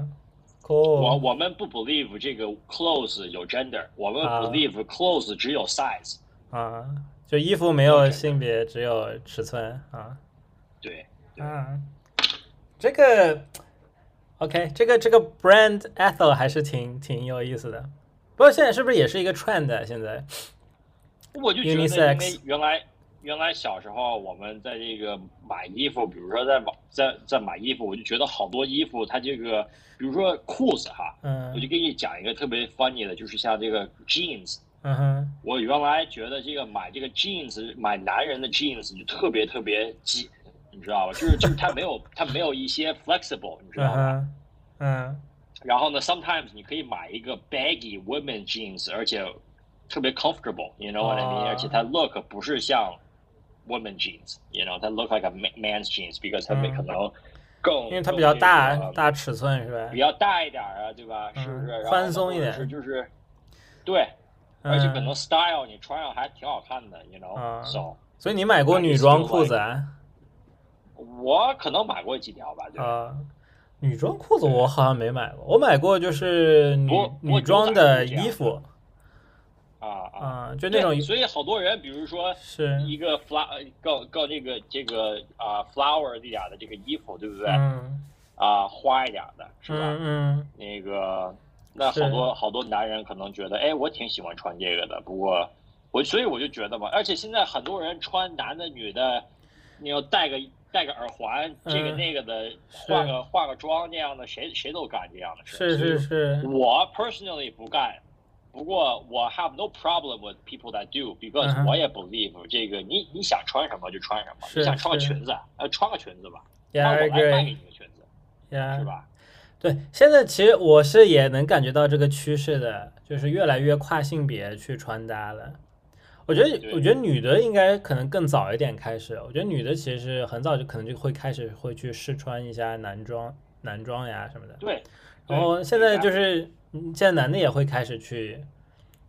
我，cool，我我们不 believe 这个 clothes 有 gender，我们啊 believe clothes 只有 size。啊，就衣服没有性别，只有尺寸啊。对，啊，这个 OK，这个这个 brand ethel 还是挺挺有意思的。不过现在是不是也是一个 trend？啊现在我就觉得，因为原来原来小时候我们在这个买衣服，比如说在网在在买衣服，我就觉得好多衣服它这个，比如说裤子哈，嗯我就给你讲一个特别 funny 的，就是像这个 jeans。嗯哼我原来觉得这个买这个 jeans 买男人的 jeans 就特别特别紧，你知道吧？就是就是它没有它没有一些 flexible，你知道嗯吧？哼嗯然后呢，sometimes 你可以买一个 baggy women jeans，而且特别 comfortable，you know what I mean？、啊而且它 look 不是像 women jeans，you know，它 look like a ma- man's jeans，because 它嗯可能更因为它比较大大尺寸是吧比？较大一点啊，对吧？嗯是宽松一点是就是对，而且可能嗯，style 你穿上还挺好看的，you 啊 know，so、所以你买过女装裤子啊？我可能买过几条吧，对吧？啊，女装裤子我好像没买过，我买过就是女女装的衣服啊啊，啊，就那种对所以好多人，比如说是一个 flower 告告这个这个啊 flower 一点的这个衣服，对不对？嗯啊，花一点的是吧？嗯嗯那个，那好多好多男人可能觉得，哎，我挺喜欢穿这个的。不过我所以我就觉得嘛，而且现在很多人穿男的女的，你要带个戴个耳环，这个嗯那个的，化个化个妆那样的，谁谁都干这样的事。是是是我 personally 不干。不过我 have no problem with people that do 嗯 because 我也 believe 这个你你想穿什么就穿什么，你想穿个裙子，呃，穿个裙子吧那我来卖给你个裙子，是吧？对，现在其实我是也能感觉到这个趋势的，就是越来越跨性别去穿搭了。我觉得，我觉得女的应该可能更早一点开始。我觉得女的其实很早就可能就会开始会去试穿一下男装、男装呀什么的。对。然后现在就是，嗯现在男的也会开始去，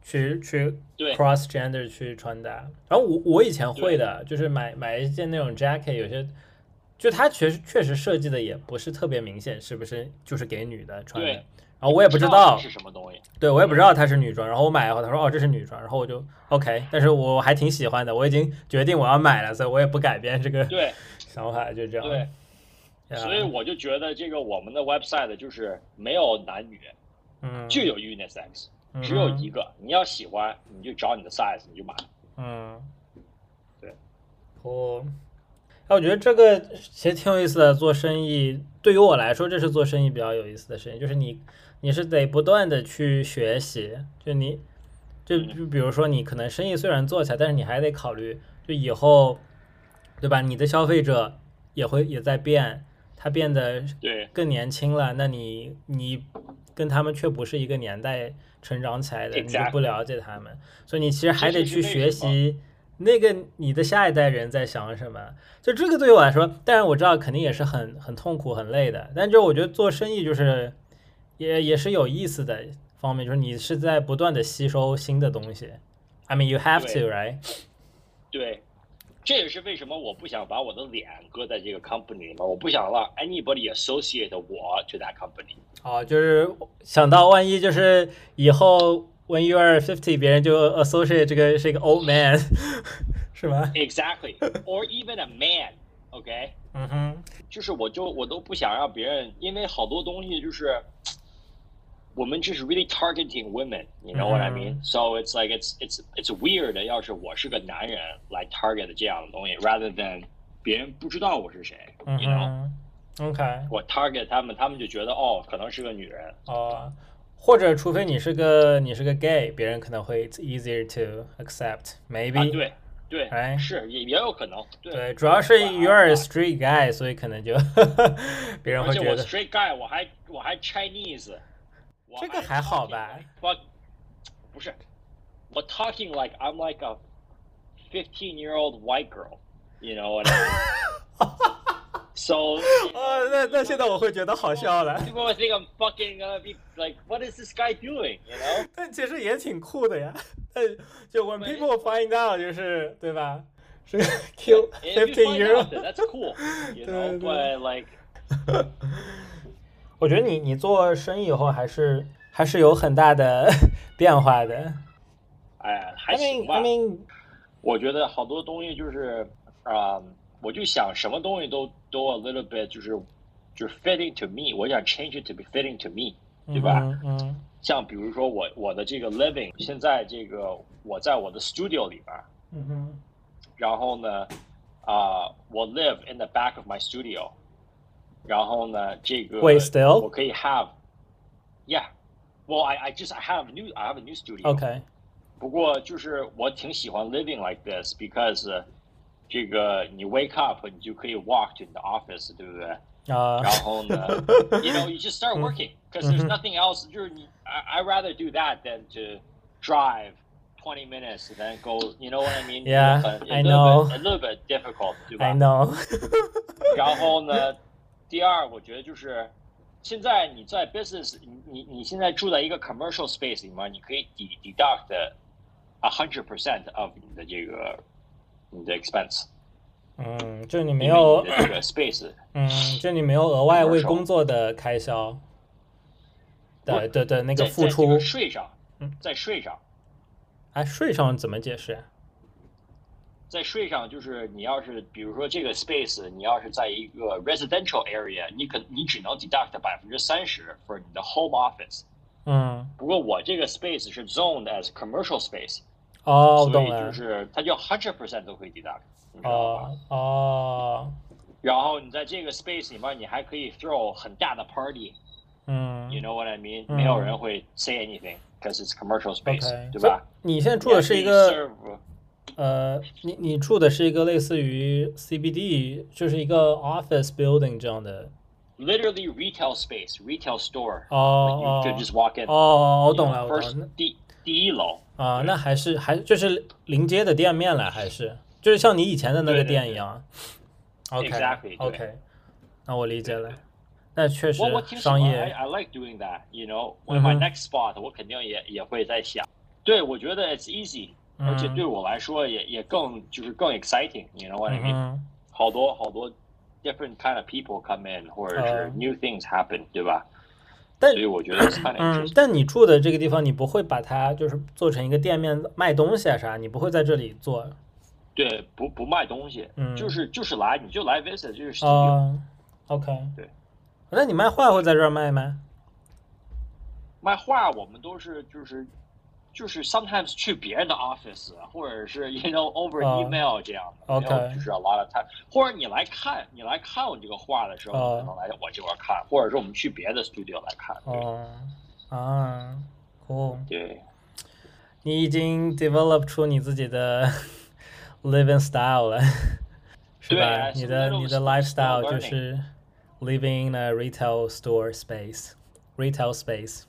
去去对 cross gender 去穿搭。然后我我以前会的，就是买买一件那种 jacket，有些就它确实确实设计的也不是特别明显，是不是就是给女的穿的对。然后我也不知道道，是什么东西。对我也不知道它是女装。然后我买以后，他说哦这是女装，然后我就 OK，但是我还挺喜欢的，我已经决定我要买了，所以我也不改变这个对 想法，就这样。对，呀所以我就觉得这个我们的 website 就是没有男女，嗯，就有 unisex，嗯只有一个。你要喜欢，你就找你的 size，你就买。嗯，对。我，哎，我觉得这个其实挺有意思的。做生意对于我来说，这是做生意比较有意思的事情，就是你你是得不断的去学习，就你就嗯就比如说你可能生意虽然做起来，但是你还得考虑，就以后，对吧？你的消费者也会也在变，他变得对更年轻了，那你你跟他们却不是一个年代成长起来的，你就不了解他们，所以你其实还得去学习那个你的下一代人在想什么。就这个对于我来说，当然我知道肯定也是很很痛苦、很累的，但就我觉得做生意就是也也是有意思的方面，就是你是在不断的吸收新的东西。I mean, you have to, right? 对，这也是为什么我不想把我的脸搁在这个 company 里面，我不想让 anybody associate 我 to that company。哦，就是想到万一就是以后 when you are fifty，别人就 associate 这个是一个 old man，是吗？ Exactly, or even a man. OK，嗯哼，就是我就我都不想让别人，因为好多东西就是我们就是 really targeting women. You know what I mean? So it's like it's it's it's weird. 要是我是个男人来 target 这样的东西，rather than 别人不知道我是谁嗯，you know，哼，OK，我 target 他们，他们就觉得哦，可能是个女人。哦， 或者除非你是个你是个 gay，别人可能会 it's easier to accept 啊， maybe，对对哎，是也也有可能。对对，主要是我 you are a street guy，所以可能就别人而且我会觉得 straight guy，我还我还 Chinese，我这个还好 talking 吧 like fuck，不是，我 talking like I'm like a fifteen year old white girl，you know what I mean？So 呃，那那现在我会觉得好笑了，people think I'm fucking gonna be like what is this guy doing？You know？但其实也挺酷的呀。但就 when people find out，就是对吧？是 kill If you fifteen find year out old。that, that's cool. You know, 对 but like 我觉得你你做生意以后还是还是有很大的变化的。哎，还行吧 I。mean 我觉得好多东西就是啊、我就想什么东西都都 a little bit 就是就是 fitting to me，我想 change it to be fitting to me，对吧？嗯嗯像比如说我我的这个 living，现在这个我在我的 studio 里边，嗯哼然后呢，啊、我 live in the back of my studio，然后呢，这个 Wait, still? 我可以 have，yeah，well I I just I have a new I have a new studio， ，OK，不过就是我挺喜欢 living like this because、uh, 这个你 wake up 你就可以 walk to the office，对不对？啊然后呢，you know you just start working because there's nothing else. 就是你 I I rather do that than to drive 20 minutes and then go. You know what I mean? Yeah, 很 I a little know. bit- A little bit difficult，对吧 I know，然后呢，第二，我觉得就是现在你在 business，你你你现在住在一个 commercial space 里面，你可以 de deduct a hundred percent of 你的这个 你的 expense。嗯，就你没有个 space 嗯，就你没有额外为工作的开销的不的的那个付出个，税上嗯，在税上，哎，税上怎么解释？在税上就是你要是比如说这个 space，你要是在一个 residential area，你可你只能 deduct 百分之三十 for 你的 home office。嗯，不过我这个 space 是 zoned as commercial space，哦，我所以就懂了，是它就 hundred percent 都可以 deduct，你知道吗？哦哦，然后你在这个 space 里面，你还可以 throw 很大的 party，you 嗯 know what I mean？、嗯没有人会 say anything because it's commercial space，、 ，OK，对吧？所以你现在住的是一个你还可以 serve- 呃，你你住的是一个类似于 CBD，就是一个 office building 这样的。 literally retail space, retail store，、哦 you could 哦 just walk in。哦，我懂了，我懂 First 了。第 第一楼，啊，那还是还就是临街的店面了，还是就是像你以前的那个店一样。OK Exactly，对 OK，那我理解了。那确实商业，I like doing that，you know。我 my next spot，我肯定也也会在想，对我觉得 it's easy，、而且嗯对我来说也也更就是更 exciting，you know what I 嗯 mean？、哼好多好多 different kind of people come in，或者是呃 new things happen，对吧？但所以我觉得 kind of 嗯。，但你住的这个地方，你不会把它就是做成一个店面卖东西啊啥，你不会在这里做。对，不不卖东西，嗯就是就是来你就来 visit，就是 studio。哦，OK，对。那你卖画会在这儿卖吗？卖画我们都是就是就是 sometimes 去别人的 office，或者是 you know over 哦 email 这样的 OK 就是 a lot of time，或者你来看你来看我这个画的时候，可能来我这块看，或者是我们去别的 studio 来看。对哦，啊，cool，对你已经 develop 出你自己的 living style 了，是吧？你的你的 lifestyle 就是 living in a retail store space，retail space。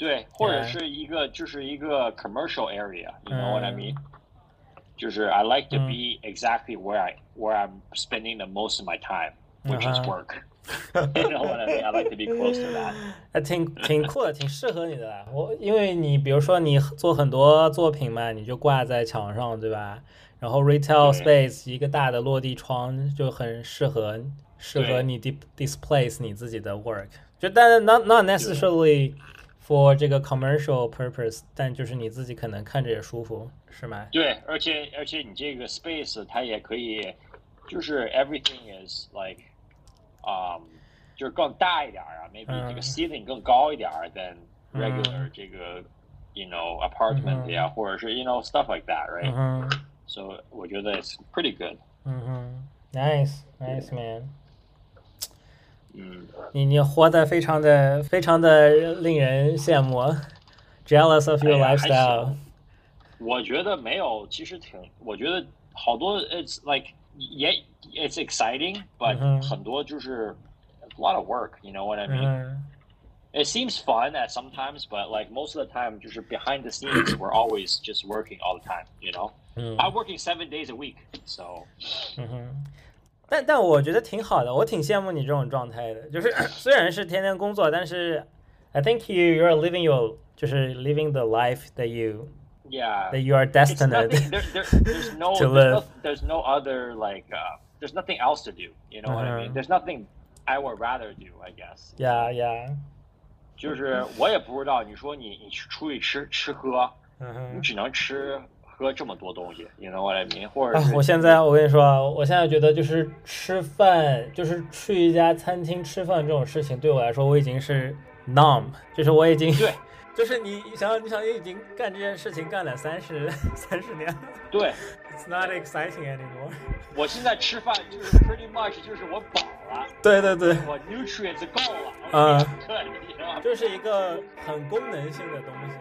对，或者 Yeah 是一个就是一个 commercial area，you know what I 嗯 mean？就是 I like to 嗯 be exactly where I where I'm spending the most of my time, which is 嗯哼 work. you know what I mean? I like to be close to that. 还挺挺酷的，挺适合你的啦。我因为你比如说你做很多作品嘛，你就挂在墙上，对吧？然后 retail 对 space 一个大的落地窗就很适合适合对你 di displace 你自己的 work。就但是 not not necessarily for 这个 commercial purpose，但就是你自己可能看着也舒服，是吗？对，而且而且你这个 space 它也可以，就是 everything is like，um，就是更大一点儿啊，maybe 嗯这个 ceiling 更高一点儿 than 嗯 regular 这个，you know apartment 嗯呀，或者是 you know stuff like that，right？嗯哼， So 我觉得 it's pretty good。嗯哼，nice nice man。 嗯，你你活得非常的非常的令人羡慕，jealous of your 哎呀还 lifestyle 行。我觉得没有，其实挺，我觉得好多 it's like 也 it's exciting，but 嗯哼很多就是 a lot of work，you know what I mean？、嗯 It seems fun at sometimes, but like most of the time, 就是 behind the scenes, we're always just working all the time. You know, 嗯 I'm working seven days a week, so 嗯哼， 但但我觉得挺好的，我挺羡慕你这种状态的。就是虽然是天天工作，但是 I think you you're living your 就是 living the life that you yeah. that you are It's destined. nothing. There, there, there's no, to there's live. no, there's no other like, uh, there's nothing else to do. You know what I mean? Mhm. There's nothing I would rather do. I guess. yeah yeah，就是我也不知道，你说你你去出去吃吃喝，嗯哼你。只能吃 喝这么多东西，you know what I mean？或者，啊我现在我跟你说啊，我现在觉得就是吃饭，就是去一家餐厅吃饭这种事情，对我来说我已经是 numb，就是我已经对，就是你想想，你想你已经干这件事情干了三十三十年了对，It's not exciting anymore。我现在吃饭就是 pretty much 就是我饱了。对对对，我 nutrients 够了，嗯对，你知道吗？就是一个很功能性的东西？